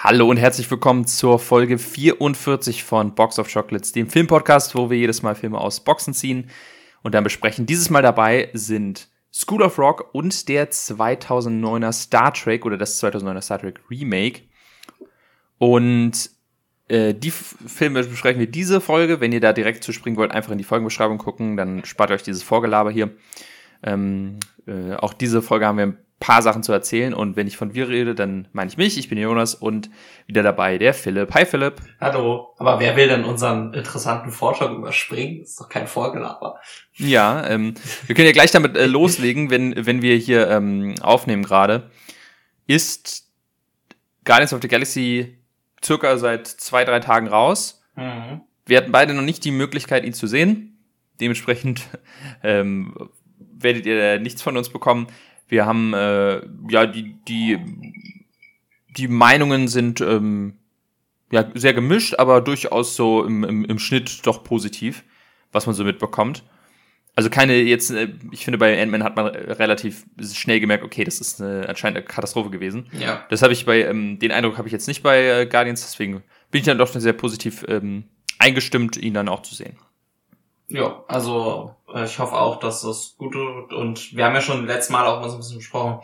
Hallo und herzlich willkommen zur Folge 44 von Box of Chocolates, dem Filmpodcast, wo wir jedes Mal Filme aus Boxen ziehen und dann besprechen. Dieses Mal dabei sind School of Rock und der 2009er Star Trek oder das 2009er Star Trek Remake. Und äh, die Filme besprechen wir diese Folge. Wenn ihr da direkt zu springen wollt, einfach in die Folgenbeschreibung gucken, dann spart euch dieses Vorgelaber hier. Ähm, äh, auch diese Folge haben wir paar Sachen zu erzählen. Und wenn ich von wir rede, dann meine ich mich. Ich bin Jonas und wieder dabei der Philipp. Hi Philipp. Hallo. Aber wer will denn unseren interessanten Vorschlag überspringen? Das ist doch kein Vorgelaber. Ja, ähm, wir können ja gleich damit äh, loslegen, wenn, wenn wir hier ähm, aufnehmen gerade. Ist Guardians of the Galaxy circa seit zwei, drei Tagen raus. Mhm. Wir hatten beide noch nicht die Möglichkeit, ihn zu sehen. Dementsprechend ähm, werdet ihr nichts von uns bekommen. Wir haben äh, ja die die die Meinungen sind ähm, ja sehr gemischt, aber durchaus so im, im, im Schnitt doch positiv, was man so mitbekommt. Also keine jetzt, äh, ich finde bei Ant-Man hat man relativ schnell gemerkt, okay, das ist eine, anscheinend eine Katastrophe gewesen. Ja. Das habe ich bei, ähm, den Eindruck habe ich jetzt nicht bei äh, Guardians, deswegen bin ich dann doch sehr positiv ähm, eingestimmt, ihn dann auch zu sehen. Ja, also ich hoffe auch, dass das gut wird. Und wir haben ja schon letztes Mal auch mal so ein bisschen besprochen,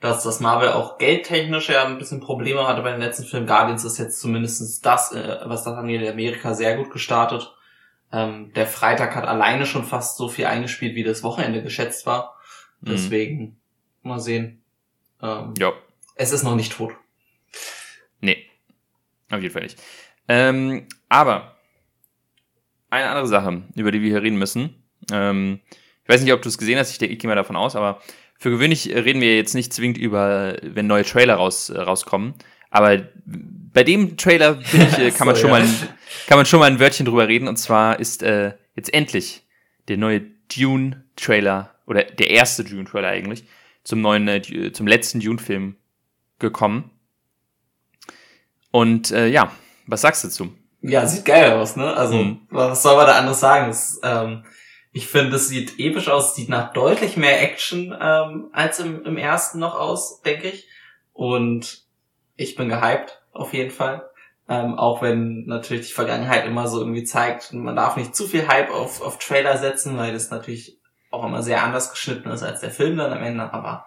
dass das Marvel auch geldtechnisch ja ein bisschen Probleme hatte bei den letzten Filmen. Guardians ist jetzt zumindestens das, äh, was das angeht, in Amerika sehr gut gestartet. Ähm, der Freitag hat alleine schon fast so viel eingespielt, wie das Wochenende geschätzt war. Mhm. Deswegen mhm. mal sehen. Ähm, ja. Es ist noch nicht tot. Nee, auf jeden Fall nicht. Ähm, aber eine andere Sache, über die wir hier reden müssen. Ähm, ich weiß nicht, ob du es gesehen hast, ich, ich gehe mal davon aus, aber für gewöhnlich reden wir jetzt nicht zwingend über, wenn neue Trailer raus, äh, rauskommen. Aber bei dem Trailer ich, äh, kann, so, man schon ja. mal, kann man schon mal ein Wörtchen drüber reden. Und zwar ist äh, jetzt endlich der neue Dune-Trailer oder der erste Dune-Trailer eigentlich zum neuen, äh, zum letzten Dune-Film gekommen. Und äh, ja, was sagst du dazu? Ja, sieht geil aus, ne? Also, mhm. was soll man da anderes sagen? Das, ähm, ich finde, es sieht episch aus, sieht nach deutlich mehr Action ähm, als im, im ersten noch aus, denke ich. Und ich bin gehypt, auf jeden Fall. Ähm, auch wenn natürlich die Vergangenheit immer so irgendwie zeigt, man darf nicht zu viel Hype auf, auf Trailer setzen, weil das natürlich auch immer sehr anders geschnitten ist als der Film dann am Ende. Aber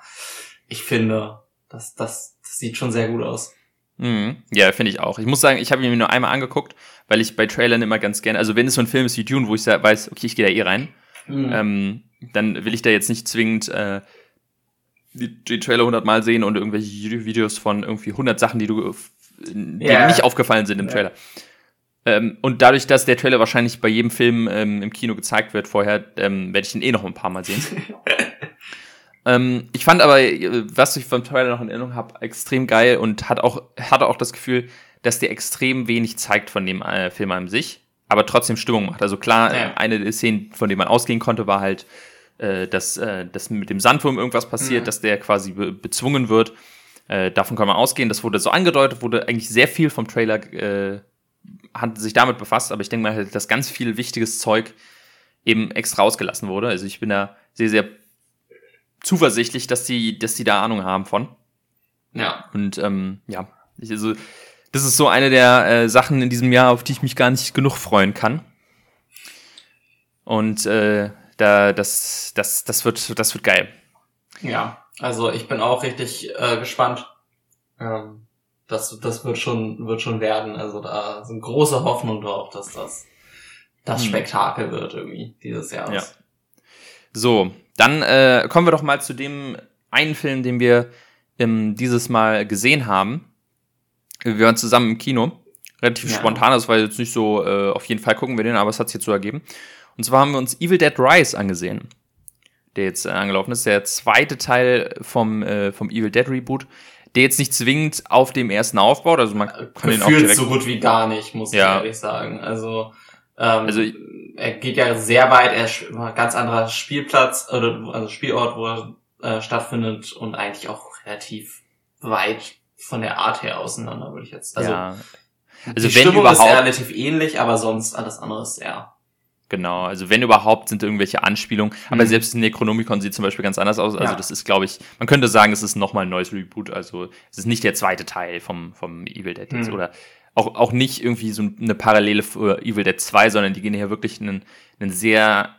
ich finde, das, das, das sieht schon sehr gut aus. Mhm. Ja, finde ich auch. Ich muss sagen, ich habe ihn mir nur einmal angeguckt, weil ich bei Trailern immer ganz gerne, also wenn es so ein Film ist wie Dune, wo ich weiß, okay, ich gehe da eh rein, mhm. ähm, dann will ich da jetzt nicht zwingend äh, die, die Trailer hundertmal sehen und irgendwelche Videos von irgendwie hundert Sachen, die du die yeah. nicht aufgefallen sind im yeah. Trailer. Ähm, und dadurch, dass der Trailer wahrscheinlich bei jedem Film ähm, im Kino gezeigt wird vorher, ähm, werde ich ihn eh noch ein paar Mal sehen. Ähm, ich fand aber, äh, was ich vom Trailer noch in Erinnerung habe, extrem geil und hat auch, hatte auch das Gefühl, dass der extrem wenig zeigt von dem äh, Film an sich, aber trotzdem Stimmung macht. Also klar, ja. eine der Szenen, von denen man ausgehen konnte, war halt, äh, dass, äh, dass mit dem Sandwurm irgendwas passiert, mhm. dass der quasi be bezwungen wird. Äh, davon kann man ausgehen. Das wurde so angedeutet, wurde eigentlich sehr viel vom Trailer äh, hat sich damit befasst, aber ich denke mal, dass ganz viel wichtiges Zeug eben extra rausgelassen wurde. Also ich bin da sehr, sehr zuversichtlich, dass die, dass die da Ahnung haben von. Ja. Und ähm, ja, ich, also, das ist so eine der äh, Sachen in diesem Jahr, auf die ich mich gar nicht genug freuen kann. Und äh, da, das, das, das wird, das wird geil. Ja, also ich bin auch richtig äh, gespannt. Ähm, das, das wird schon, wird schon werden. Also da sind große Hoffnungen drauf, dass das das hm. Spektakel wird irgendwie dieses Jahr. Ja. So, dann äh, kommen wir doch mal zu dem einen Film, den wir ähm, dieses Mal gesehen haben. Wir waren zusammen im Kino. Relativ ja. spontan, das war jetzt nicht so, äh, auf jeden Fall gucken wir den, aber es hat sich so ergeben. Und zwar haben wir uns Evil Dead Rise angesehen, der jetzt äh, angelaufen ist. Der zweite Teil vom, äh, vom Evil Dead Reboot, der jetzt nicht zwingend auf dem ersten aufbaut. Also man kann Gefühlt den auch direkt so gut wie gar nicht, muss ja. ich ehrlich sagen. Also ähm, also er geht ja sehr weit, er ist ein ganz anderer Spielplatz oder also Spielort, wo er äh, stattfindet und eigentlich auch relativ weit von der Art her auseinander, würde ich jetzt. Also, ja. also die wenn Stimmung überhaupt, ist relativ ähnlich, aber sonst alles andere ist sehr Genau, also wenn überhaupt sind irgendwelche Anspielungen, aber mhm. selbst Necronomicon sieht zum Beispiel ganz anders aus. Also ja. das ist, glaube ich, man könnte sagen, es ist nochmal ein neues Reboot. Also es ist nicht der zweite Teil vom, vom Evil Dead. Mhm. Oder auch, auch nicht irgendwie so eine Parallele für Evil Dead 2, sondern die gehen hier wirklich einen, einen sehr,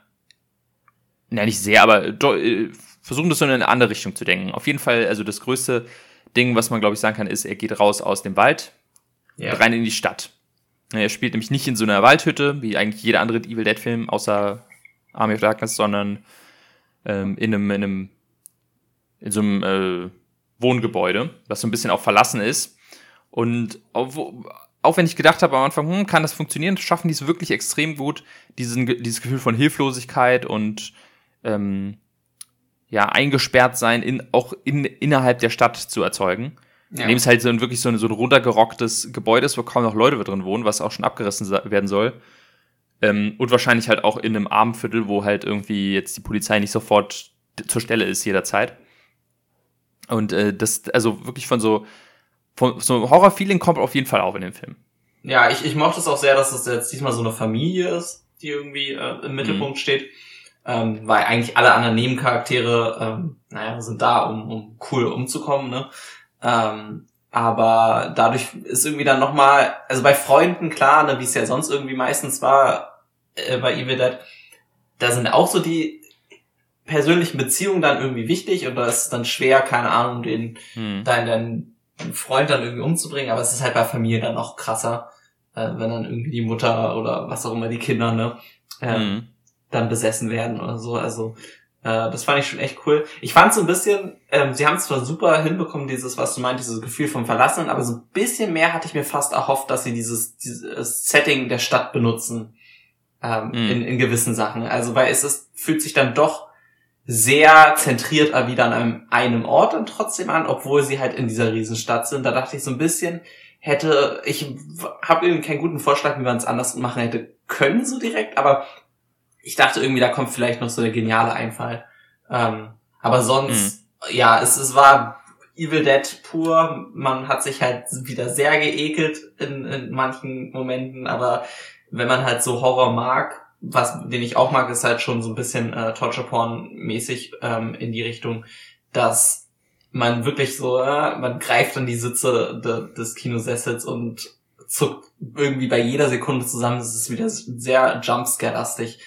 na nicht sehr, aber äh, versuchen das so in eine andere Richtung zu denken. Auf jeden Fall, also das größte Ding, was man, glaube ich, sagen kann, ist, er geht raus aus dem Wald, ja. rein in die Stadt. Er spielt nämlich nicht in so einer Waldhütte, wie eigentlich jeder andere Evil Dead-Film, außer Army of Darkness, sondern ähm, in einem, in einem, in so einem äh, Wohngebäude, was so ein bisschen auch verlassen ist. Und auch, auch wenn ich gedacht habe am Anfang, hm, kann das funktionieren, schaffen die es wirklich extrem gut, diesen, dieses Gefühl von Hilflosigkeit und ähm, ja, eingesperrt sein, in, auch in, innerhalb der Stadt zu erzeugen. Ja. Indem es halt so ein, wirklich so ein, so ein runtergerocktes Gebäude ist, wo kaum noch Leute drin wohnen, was auch schon abgerissen werden soll. Ähm, und wahrscheinlich halt auch in einem Abendviertel, wo halt irgendwie jetzt die Polizei nicht sofort zur Stelle ist jederzeit. Und äh, das, also wirklich von so, von so Horror-Feeling kommt auf jeden Fall auf in dem Film. Ja, ich, ich mochte es auch sehr, dass es jetzt diesmal so eine Familie ist, die irgendwie äh, im Mittelpunkt mhm. steht. Ähm, weil eigentlich alle anderen Nebencharaktere, ähm, naja, sind da, um, um cool umzukommen, ne? Ähm, aber dadurch ist irgendwie dann nochmal, also bei Freunden klar, ne, wie es ja sonst irgendwie meistens war äh, bei Evil Dead, da sind auch so die persönlichen Beziehungen dann irgendwie wichtig und da ist es dann schwer, keine Ahnung, den hm. deinen, deinen Freund dann irgendwie umzubringen, aber es ist halt bei Familie dann noch krasser, äh, wenn dann irgendwie die Mutter oder was auch immer die Kinder, ne, äh, hm. dann besessen werden oder so. Also äh, das fand ich schon echt cool. Ich fand so ein bisschen, ähm, sie haben es zwar super hinbekommen, dieses, was du meint, dieses Gefühl vom Verlassen, aber so ein bisschen mehr hatte ich mir fast erhofft, dass sie dieses, dieses Setting der Stadt benutzen ähm, mhm. in, in gewissen Sachen. Also weil es ist, fühlt sich dann doch sehr zentriert wieder an einem, einem Ort dann trotzdem an, obwohl sie halt in dieser Riesenstadt sind. Da dachte ich so ein bisschen, hätte, ich habe irgendwie keinen guten Vorschlag, wie man es anders machen hätte können so direkt, aber ich dachte irgendwie, da kommt vielleicht noch so der geniale Einfall. Ähm, aber sonst, mhm. ja, es, es war Evil Dead pur. Man hat sich halt wieder sehr geekelt in, in manchen Momenten, aber wenn man halt so Horror mag, was den ich auch mag, ist halt schon so ein bisschen äh, Torture Porn mäßig ähm, in die Richtung, dass man wirklich so, äh, man greift an die Sitze de, des Kinosessels und zuckt irgendwie bei jeder Sekunde zusammen. Es ist wieder sehr Jumpscare-lastig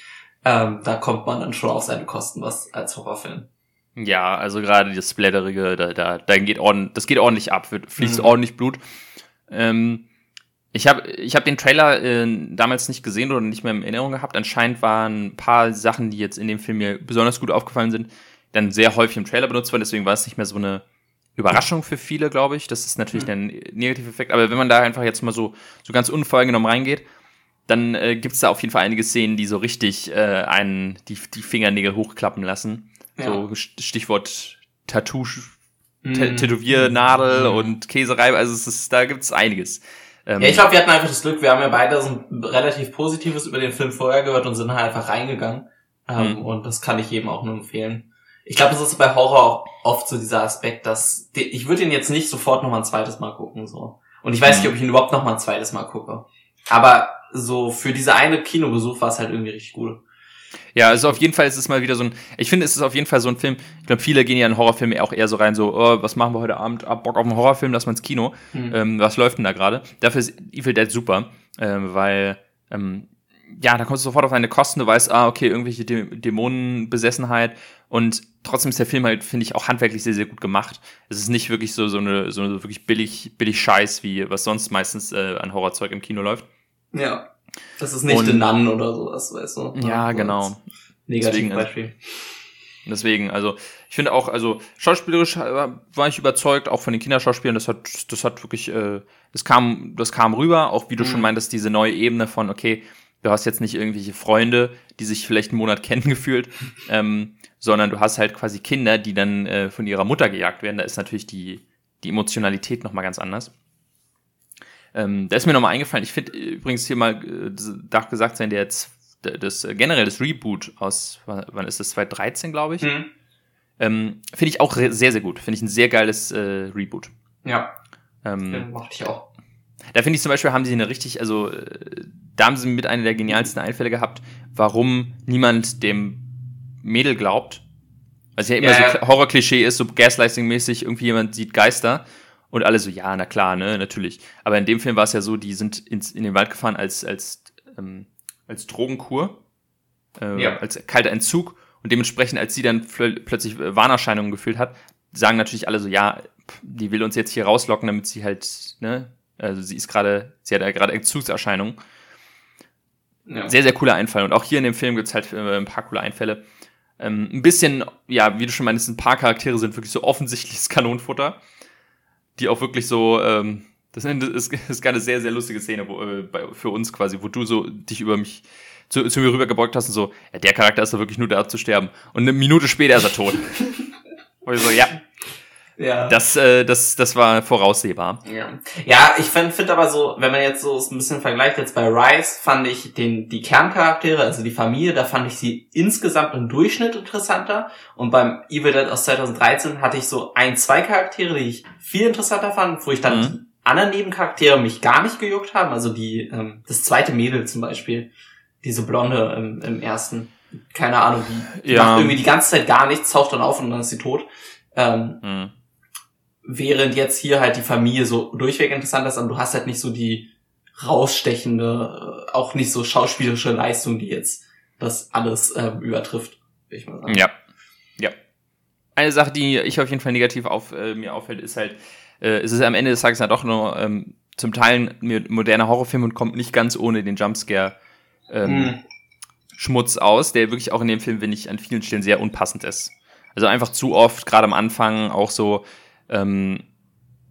ähm, da kommt man dann schon auf seine Kosten was als Horrorfilm. Ja, also gerade das Splatterige, da, da, da geht ordentlich, das geht ordentlich ab, fließt mhm. ordentlich Blut. Ähm, ich habe ich hab den Trailer äh, damals nicht gesehen oder nicht mehr in Erinnerung gehabt. Anscheinend waren ein paar Sachen, die jetzt in dem Film mir besonders gut aufgefallen sind, dann sehr häufig im Trailer benutzt worden. Deswegen war es nicht mehr so eine Überraschung für viele, glaube ich. Das ist natürlich mhm. ein negativer Effekt. Aber wenn man da einfach jetzt mal so, so ganz unvoreingenommen reingeht, dann äh, gibt es da auf jeden Fall einige Szenen, die so richtig äh, einen die, die Fingernägel hochklappen lassen. Ja. So Stichwort Tattoo, mm. Tätowiernadel mm. und Käserei, also es ist, da gibt es einiges. Ähm, ja, ich glaube, wir hatten einfach das Glück, wir haben ja beide so ein relativ Positives über den Film vorher gehört und sind halt einfach reingegangen. Ähm, mm. Und das kann ich jedem auch nur empfehlen. Ich glaube, das ist bei Horror auch oft so dieser Aspekt, dass ich würde ihn jetzt nicht sofort noch mal ein zweites Mal gucken. so. Und ich weiß nicht, ob ich ihn überhaupt noch mal ein zweites Mal gucke. Aber so für diese eine Kinobesuch war es halt irgendwie richtig cool. Ja, also auf jeden Fall ist es mal wieder so ein, ich finde, es ist auf jeden Fall so ein Film, ich glaube, viele gehen ja in Horrorfilme auch eher so rein, so, oh, was machen wir heute Abend, ab Bock auf einen Horrorfilm, lass mal ins Kino, mhm. ähm, was läuft denn da gerade? Dafür ist Evil Dead super, ähm, weil, ähm, ja, da kommst du sofort auf deine Kosten, du weißt, ah, okay, irgendwelche Dä Dämonenbesessenheit und trotzdem ist der Film halt, finde ich, auch handwerklich sehr, sehr gut gemacht. Es ist nicht wirklich so, so eine, so eine wirklich billig, billig Scheiß, wie was sonst meistens äh, an Horrorzeug im Kino läuft. Ja. Das ist nicht und, Nun oder sowas, weißt du? Ja, so genau. Negativbeispiel. Deswegen, deswegen, also ich finde auch, also schauspielerisch war ich überzeugt, auch von den Kinderschauspielern, das hat, das hat wirklich, äh, das kam, das kam rüber, auch wie du mhm. schon meintest, diese neue Ebene von, okay, du hast jetzt nicht irgendwelche Freunde, die sich vielleicht einen Monat kennen gefühlt, ähm, sondern du hast halt quasi Kinder, die dann äh, von ihrer Mutter gejagt werden. Da ist natürlich die, die Emotionalität nochmal ganz anders. Ähm, da ist mir nochmal eingefallen, ich finde übrigens hier mal, äh, darf gesagt sein, der jetzt, das äh, generell das Reboot aus, wann ist das, 2013, glaube ich, mhm. ähm, finde ich auch sehr, sehr gut. Finde ich ein sehr geiles äh, Reboot. Ja. Ähm, mochte ich auch. Da finde ich zum Beispiel, haben sie eine richtig, also äh, da haben sie mit einer der genialsten Einfälle gehabt, warum niemand dem Mädel glaubt. Also ja immer ja, so Horror-Klischee ist, so Gaslighting-mäßig, irgendwie jemand sieht Geister und alle so, ja, na klar, ne, natürlich. Aber in dem Film war es ja so, die sind ins, in den Wald gefahren als, als, ähm, als Drogenkur, äh, ja. als kalter Entzug und dementsprechend, als sie dann plötzlich Warnerscheinungen gefühlt hat, sagen natürlich alle so, ja, die will uns jetzt hier rauslocken, damit sie halt, ne, also sie ist gerade, sie hat ja gerade Entzugserscheinungen. Ja. Sehr, sehr cooler Einfall. Und auch hier in dem Film gibt's halt äh, ein paar coole Einfälle. Ähm, ein bisschen, ja, wie du schon meinst, ein paar Charaktere sind wirklich so offensichtliches Kanonenfutter, die auch wirklich so, ähm, das ist, ist eine sehr, sehr lustige Szene wo, äh, bei, für uns quasi, wo du so dich über mich zu, zu mir rübergebeugt hast und so, ja, der Charakter ist doch wirklich nur da zu sterben. Und eine Minute später ist er tot. und ich so, ja, ja. Das, äh, das, das war voraussehbar. Ja, ja ich finde find aber so, wenn man jetzt so ein bisschen vergleicht, jetzt bei Rise fand ich den, die Kerncharaktere, also die Familie, da fand ich sie insgesamt im Durchschnitt interessanter. Und beim Evil Dead aus 2013 hatte ich so ein, zwei Charaktere, die ich viel interessanter fand, wo ich dann mhm. die anderen Nebencharaktere mich gar nicht gejuckt haben. Also die, ähm, das zweite Mädel zum Beispiel, diese Blonde im, im ersten, keine Ahnung, die, die ja. macht irgendwie die ganze Zeit gar nichts, taucht dann auf und dann ist sie tot. Ähm, mhm. Während jetzt hier halt die Familie so durchweg interessant ist und du hast halt nicht so die rausstechende, äh, auch nicht so schauspielerische Leistung, die jetzt das alles äh, übertrifft, will ich mal sagen. Ja. Ja. Eine Sache, die ich auf jeden Fall negativ auf äh, mir auffällt, ist halt, äh, es ist am Ende des Tages ja doch nur ähm, zum Teil moderner Horrorfilm und kommt nicht ganz ohne den Jumpscare ähm, hm. Schmutz aus, der wirklich auch in dem Film, finde ich, an vielen Stellen sehr unpassend ist. Also einfach zu oft, gerade am Anfang, auch so ähm,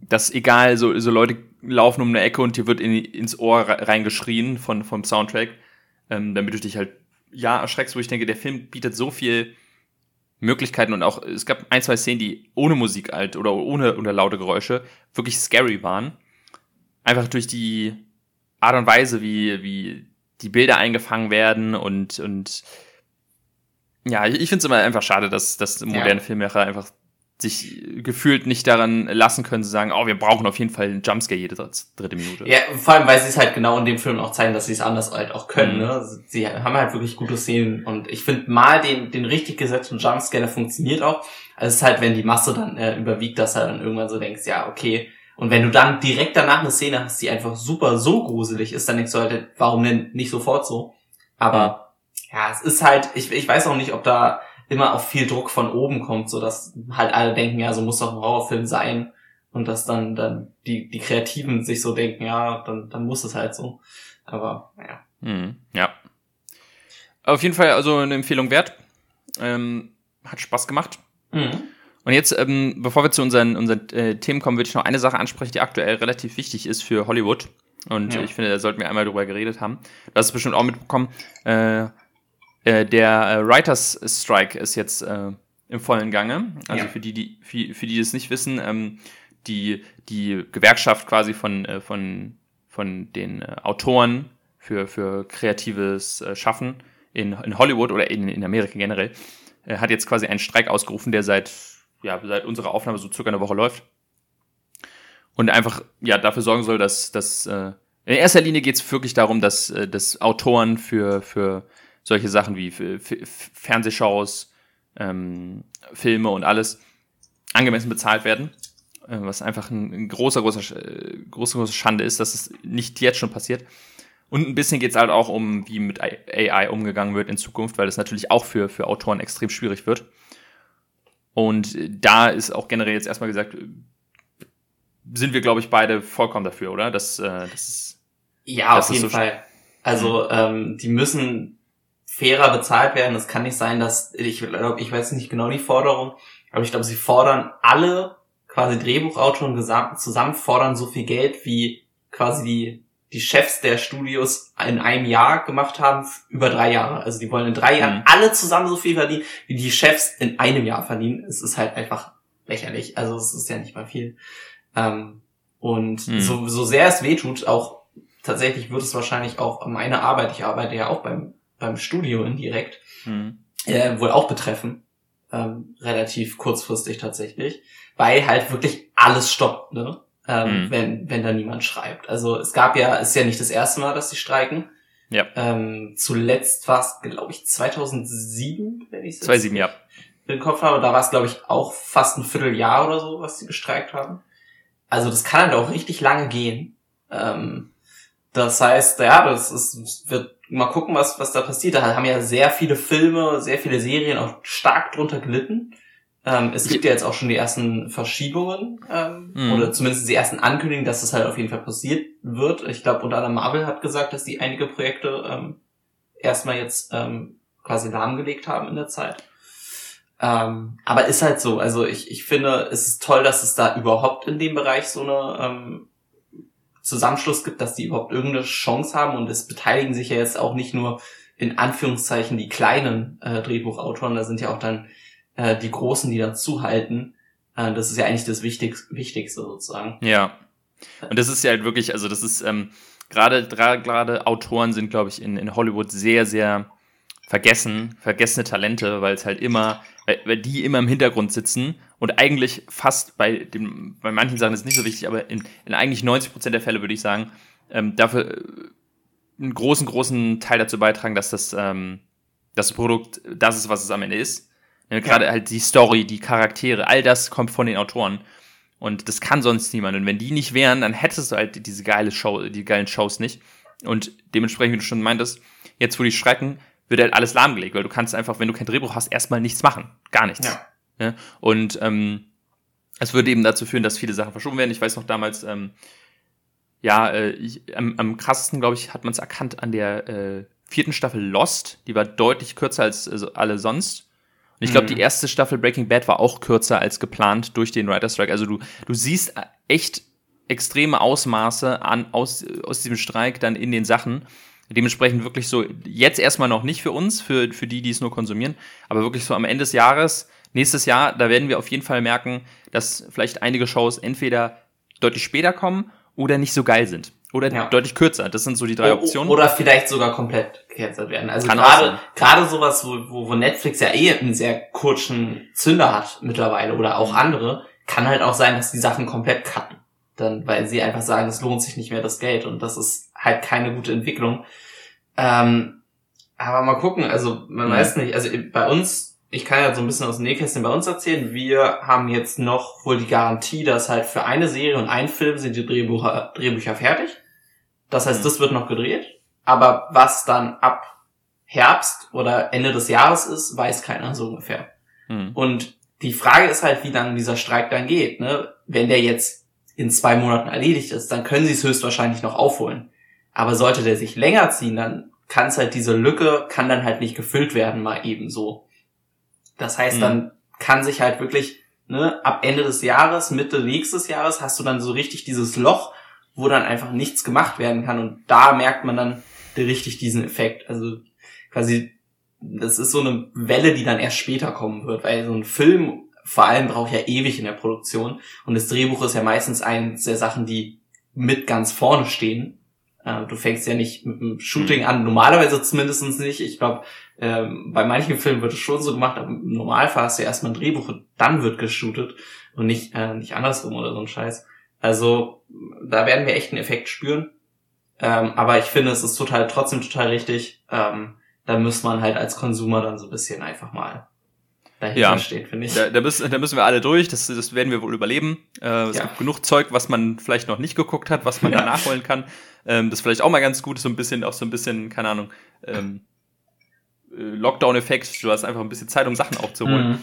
dass egal, so, so Leute laufen um eine Ecke und dir wird in, ins Ohr reingeschrien von, vom Soundtrack, ähm, damit du dich halt, ja, erschreckst, wo ich denke, der Film bietet so viel Möglichkeiten und auch, es gab ein, zwei Szenen, die ohne Musik alt oder ohne oder laute Geräusche wirklich scary waren. Einfach durch die Art und Weise, wie, wie die Bilder eingefangen werden und, und ja, ich finde es immer einfach schade, dass, dass moderne ja. Filmmacher einfach sich gefühlt nicht daran lassen können, zu sagen, oh, wir brauchen auf jeden Fall einen Jumpscare jede dritte Minute. Ja, vor allem, weil sie es halt genau in dem Film auch zeigen, dass sie es anders halt auch können. Mhm. Ne? Sie haben halt wirklich gute Szenen und ich finde mal den, den richtig gesetzten Jumpscare, der funktioniert auch. Also es ist halt, wenn die Masse dann äh, überwiegt, dass halt dann irgendwann so denkst, ja, okay. Und wenn du dann direkt danach eine Szene hast, die einfach super so gruselig ist, dann denkst du halt, warum denn nicht sofort so? Aber mhm. ja, es ist halt, ich, ich weiß auch nicht, ob da immer auf viel Druck von oben kommt, so dass halt alle denken, ja, so muss doch ein Horrorfilm sein und dass dann dann die die Kreativen sich so denken, ja, dann dann muss es halt so. Aber naja. Mhm, ja. Auf jeden Fall also eine Empfehlung wert. Ähm, hat Spaß gemacht. Mhm. Und jetzt, ähm, bevor wir zu unseren, unseren äh, Themen kommen, würde ich noch eine Sache ansprechen, die aktuell relativ wichtig ist für Hollywood. Und ja. ich finde, da sollten wir einmal drüber geredet haben. Du hast es bestimmt auch mitbekommen. Äh, äh, der äh, Writers Strike ist jetzt äh, im vollen Gange. Also ja. für die, die für, für die das nicht wissen, ähm, die die Gewerkschaft quasi von äh, von von den äh, Autoren für für kreatives Schaffen in, in Hollywood oder in, in Amerika generell hat jetzt quasi einen Streik ausgerufen, der seit ja seit unserer Aufnahme so circa eine Woche läuft und einfach ja dafür sorgen soll, dass dass äh, in erster Linie geht es wirklich darum, dass, dass Autoren für, für solche Sachen wie Fernsehshows, ähm, Filme und alles angemessen bezahlt werden. Äh, was einfach ein, ein großer, großer, äh, große, große Schande ist, dass es nicht jetzt schon passiert. Und ein bisschen geht es halt auch um, wie mit AI umgegangen wird in Zukunft, weil das natürlich auch für, für Autoren extrem schwierig wird. Und da ist auch generell jetzt erstmal gesagt, sind wir, glaube ich, beide vollkommen dafür, oder? Das, äh, das ist, ja, auf jeden Fall. Also ähm, die müssen fairer bezahlt werden. Es kann nicht sein, dass, ich glaube, ich weiß nicht genau die Forderung, aber ich glaube, sie fordern alle quasi Drehbuchautoren zusammen fordern so viel Geld, wie quasi die, die Chefs der Studios in einem Jahr gemacht haben, über drei Jahre. Also die wollen in drei Jahren mhm. alle zusammen so viel verdienen, wie die Chefs in einem Jahr verdienen. Es ist halt einfach lächerlich. Also es ist ja nicht mal viel. Ähm, und mhm. so, so sehr es weh tut, auch tatsächlich wird es wahrscheinlich auch meine Arbeit, ich arbeite ja auch beim beim Studio indirekt, mhm. äh, wohl auch betreffen. Ähm, relativ kurzfristig tatsächlich, weil halt wirklich alles stoppt, ne? Ähm, mhm. wenn, wenn da niemand schreibt. Also es gab ja, ist ja nicht das erste Mal, dass sie streiken. Ja. Ähm, zuletzt war es, glaube ich, 2007, wenn ich es 2007, ja. im Kopf habe. Da war es, glaube ich, auch fast ein Vierteljahr oder so, was sie gestreikt haben. Also das kann halt auch richtig lange gehen. Ähm, das heißt, ja, das ist, wird mal gucken, was, was da passiert. Da haben ja sehr viele Filme, sehr viele Serien auch stark drunter gelitten. Ähm, es gibt ja jetzt auch schon die ersten Verschiebungen ähm, Mhm. oder zumindest die ersten Ankündigungen, dass das halt auf jeden Fall passiert wird. Ich glaube, unter anderem Marvel hat gesagt, dass die einige Projekte ähm, erstmal jetzt ähm, quasi lahmgelegt haben in der Zeit. Ähm, aber ist halt so. Also ich, ich finde, es ist toll, dass es da überhaupt in dem Bereich so eine ähm, Zusammenschluss gibt, dass die überhaupt irgendeine Chance haben und es beteiligen sich ja jetzt auch nicht nur in Anführungszeichen die kleinen äh, Drehbuchautoren, da sind ja auch dann äh, die Großen, die dazuhalten. Äh, das ist ja eigentlich das Wichtigste, Wichtigste sozusagen. Ja. Und das ist ja halt wirklich, also das ist, ähm, gerade gerade Autoren sind, glaube ich, in, in Hollywood sehr, sehr vergessen, vergessene Talente, weil es halt immer, weil, weil die immer im Hintergrund sitzen und eigentlich fast bei dem, bei manchen Sachen ist es nicht so wichtig, aber in, in eigentlich 90 Prozent der Fälle würde ich sagen, ähm, dafür äh, einen großen, großen Teil dazu beitragen, dass das, ähm, das Produkt das ist, was es am Ende ist. Ne, Gerade halt die Story, die Charaktere, all das kommt von den Autoren. Und das kann sonst niemand. Und wenn die nicht wären, dann hättest du halt diese geile Show, die geilen Shows nicht. Und dementsprechend, wie du schon meintest, jetzt wo die schrecken, wird halt alles lahmgelegt, weil du kannst einfach, wenn du kein Drehbuch hast, erstmal nichts machen. Gar nichts. Ja. Ja? Und ähm, es würde eben dazu führen, dass viele Sachen verschoben werden. Ich weiß noch damals, ähm, ja, äh, ich, am, am krassesten, glaube ich, hat man es erkannt an der äh, vierten Staffel Lost. Die war deutlich kürzer als äh, alle sonst. Und ich glaube, Mhm. die erste Staffel Breaking Bad war auch kürzer als geplant durch den Writer Strike. Also du, du siehst äh, echt extreme Ausmaße an, aus, aus diesem Streik dann in den Sachen. Dementsprechend wirklich so, jetzt erstmal noch nicht für uns, für, für die, die es nur konsumieren, aber wirklich so am Ende des Jahres, nächstes Jahr, da werden wir auf jeden Fall merken, dass vielleicht einige Shows entweder deutlich später kommen oder nicht so geil sind. Oder Ja. deutlich kürzer. Das sind so die drei Optionen. Oder vielleicht sogar komplett gecancelt werden. Also Kann gerade gerade sowas, wo, wo, wo Netflix ja eh einen sehr kurzen Zünder hat mittlerweile oder Mhm. auch andere, kann halt auch sein, dass die Sachen komplett cutten. Dann, weil sie einfach sagen, es lohnt sich nicht mehr das Geld und das ist halt keine gute Entwicklung. Ähm, aber mal gucken, also man Mhm. weiß nicht, also bei uns, ich kann ja so ein bisschen aus dem Nähkästchen bei uns erzählen, wir haben jetzt noch wohl die Garantie, dass halt für eine Serie und einen Film sind die Drehbücher, Drehbücher fertig. Das heißt, Mhm. das wird noch gedreht. Aber was dann ab Herbst oder Ende des Jahres ist, weiß keiner so ungefähr. Hm. Und die Frage ist halt, wie dann dieser Streik dann geht. Ne? Wenn der jetzt in zwei Monaten erledigt ist, dann können sie es höchstwahrscheinlich noch aufholen. Aber sollte der sich länger ziehen, dann kann es halt diese Lücke, kann dann halt nicht gefüllt werden, mal eben so. Das heißt, Mhm. dann kann sich halt wirklich, ne, ab Ende des Jahres, Mitte nächstes Jahres, hast du dann so richtig dieses Loch, wo dann einfach nichts gemacht werden kann. Und da merkt man dann richtig diesen Effekt. Also quasi, das ist so eine Welle, die dann erst später kommen wird, weil so ein Film vor allem braucht ja ewig in der Produktion. Und das Drehbuch ist ja meistens eines der Sachen, die mit ganz vorne stehen. Äh, Du fängst ja nicht mit dem Shooting an, normalerweise zumindest nicht. Ich glaube, ähm, bei manchen Filmen wird es schon so gemacht, aber im Normalfall hast du ja erstmal ein Drehbuch und dann wird geshootet und nicht, äh, nicht andersrum oder so ein Scheiß. Also da werden wir echt einen Effekt spüren. Ähm, aber ich finde, es ist total, trotzdem total richtig. Ähm, da muss man halt als Konsumer dann so ein bisschen einfach mal dahinter Ja. stehen, finde ich. Da, da, müssen, da müssen wir alle durch, das, das werden wir wohl überleben. Äh, es Ja. gibt genug Zeug, was man vielleicht noch nicht geguckt hat, was man Ja. da nachholen kann. Ähm, das ist vielleicht auch mal ganz gut, so ein bisschen, auch so ein bisschen, keine Ahnung, ähm, äh, Lockdown-Effekt. Du hast einfach ein bisschen Zeit, um Sachen aufzuholen. Mhm.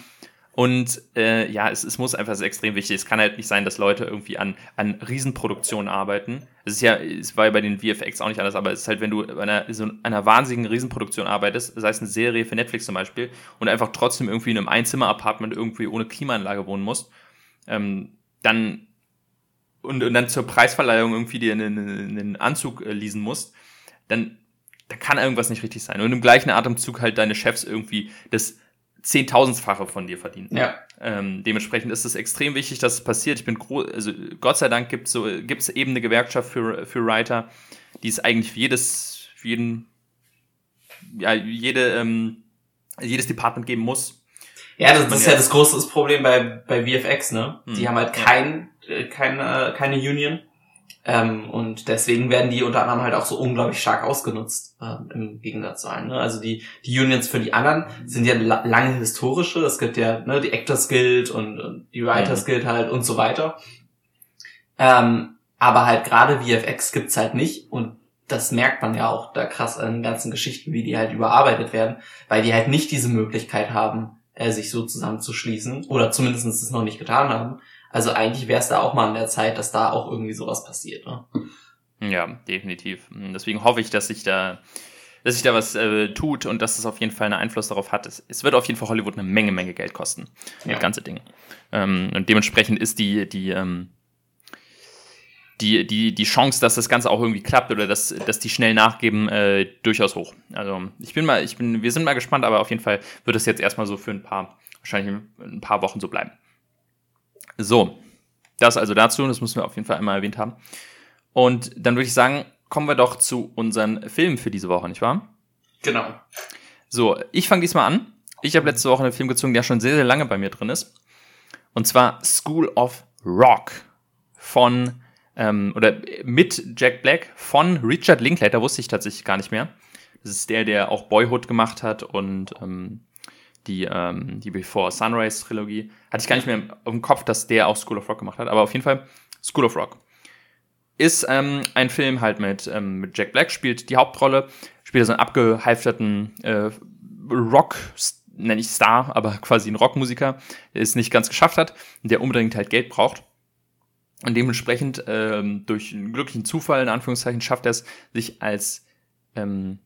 Und äh, ja, es, es muss einfach es ist extrem wichtig. Es kann halt nicht sein, dass Leute irgendwie an, an Riesenproduktionen arbeiten. Es ist ja, es war ja bei den VFX auch nicht anders, aber es ist halt, wenn du bei einer, so einer wahnsinnigen Riesenproduktion arbeitest, sei es eine Serie für Netflix zum Beispiel, und einfach trotzdem irgendwie in einem Einzimmer-Apartment irgendwie ohne Klimaanlage wohnen musst, ähm, dann und, und dann zur Preisverleihung irgendwie dir einen, einen Anzug äh, leasen musst, dann, dann kann irgendwas nicht richtig sein. Und im gleichen Atemzug halt deine Chefs irgendwie das Zehntausendfache von dir verdienen. Ja. Ähm, dementsprechend ist es extrem wichtig, dass es passiert. Ich bin gro also Gott sei Dank gibt so gibt's eben eine Gewerkschaft für für Writer, die es eigentlich für jedes für jeden ja jede ähm, jedes Department geben muss. Ja, das, das ist ja das große Problem bei, bei VFX, ne? Hm. Die haben halt Ja. kein, äh, keine, keine Union. Ähm, und deswegen werden die unter anderem halt auch so unglaublich stark ausgenutzt, äh, im Gegensatz zu allen. Ne? Also die, die Unions für die anderen sind ja la lange historische. Es gibt ja ne, die Actors Guild und, und die Writers Guild halt und so weiter. Ähm, aber halt gerade VFX gibt's halt nicht und das merkt man ja auch da krass an den ganzen Geschichten, wie die halt überarbeitet werden, weil die halt nicht diese Möglichkeit haben, äh, sich so zusammenzuschließen oder zumindest es noch nicht getan haben. Also eigentlich wäre es da auch mal an der Zeit, dass da auch irgendwie sowas passiert. Ne? Ja, definitiv. Deswegen hoffe ich, dass sich da, dass sich da was äh, tut und dass es auf jeden Fall einen Einfluss darauf hat. Es, es wird auf jeden Fall Hollywood eine Menge, Menge Geld kosten. Ja. Das ganze Ding. Ähm, und dementsprechend ist die, die, ähm, die, die, die Chance, dass das Ganze auch irgendwie klappt oder dass, dass die schnell nachgeben, äh, durchaus hoch. Also ich bin mal, ich bin, wir sind mal gespannt, aber auf jeden Fall wird es jetzt erstmal so für ein paar, wahrscheinlich ein paar Wochen so bleiben. So, das also dazu, das müssen wir auf jeden Fall einmal erwähnt haben. Und dann würde ich sagen, kommen wir doch zu unseren Filmen für diese Woche, nicht wahr? Genau. So, ich fange diesmal an. Ich habe letzte Woche einen Film gezogen, der schon sehr, sehr lange bei mir drin ist. Und zwar School of Rock von, ähm, oder mit Jack Black von Richard Linklater, wusste ich tatsächlich gar nicht mehr. Das ist der, der auch Boyhood gemacht hat und ähm, die, ähm, die Before Sunrise Trilogie. Hatte ich gar nicht mehr im, Kopf, dass der auch School of Rock gemacht hat, aber auf jeden Fall School of Rock. Ist ähm, ein Film halt mit, ähm, mit Jack Black, spielt die Hauptrolle, spielt so einen abgehalfterten äh, Rock, nenne ich Star, aber quasi ein Rockmusiker, der es nicht ganz geschafft hat, der unbedingt halt Geld braucht. Und dementsprechend ähm, durch einen glücklichen Zufall, in Anführungszeichen, schafft er es, sich als ähm,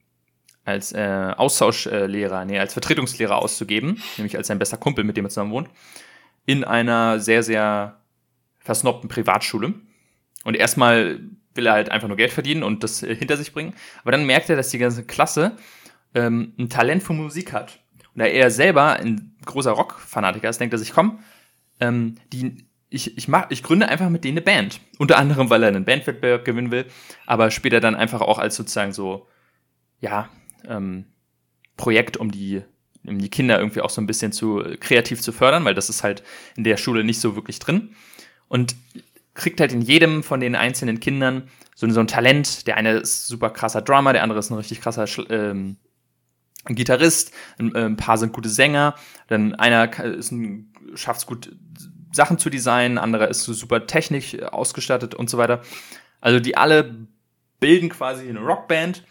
als äh, Austauschlehrer, nee, als Vertretungslehrer auszugeben, nämlich als sein bester Kumpel, mit dem er zusammen wohnt, in einer sehr, sehr versnobten Privatschule. Und erstmal will er halt einfach nur Geld verdienen und das äh, hinter sich bringen. Aber dann merkt er, dass die ganze Klasse ähm, ein Talent für Musik hat. Und da er selber ein großer Rock-Fanatiker ist, denkt er sich, komm, ähm, die, ich, ich, mach, ich gründe einfach mit denen eine Band. Unter anderem, weil er einen Bandwettbewerb gewinnen will, aber später dann einfach auch als sozusagen so, ja, ähm, Projekt, um die, um die Kinder irgendwie auch so ein bisschen zu kreativ zu fördern, weil das ist halt in der Schule nicht so wirklich drin. Und kriegt halt in jedem von den einzelnen Kindern so, so ein Talent. Der eine ist super krasser Drummer, der andere ist ein richtig krasser ähm, Gitarrist, ein, äh, ein, paar sind gute Sänger, dann einer schafft es gut, Sachen zu designen, anderer ist so super technisch ausgestattet und so weiter. Also die alle bilden quasi eine Rockband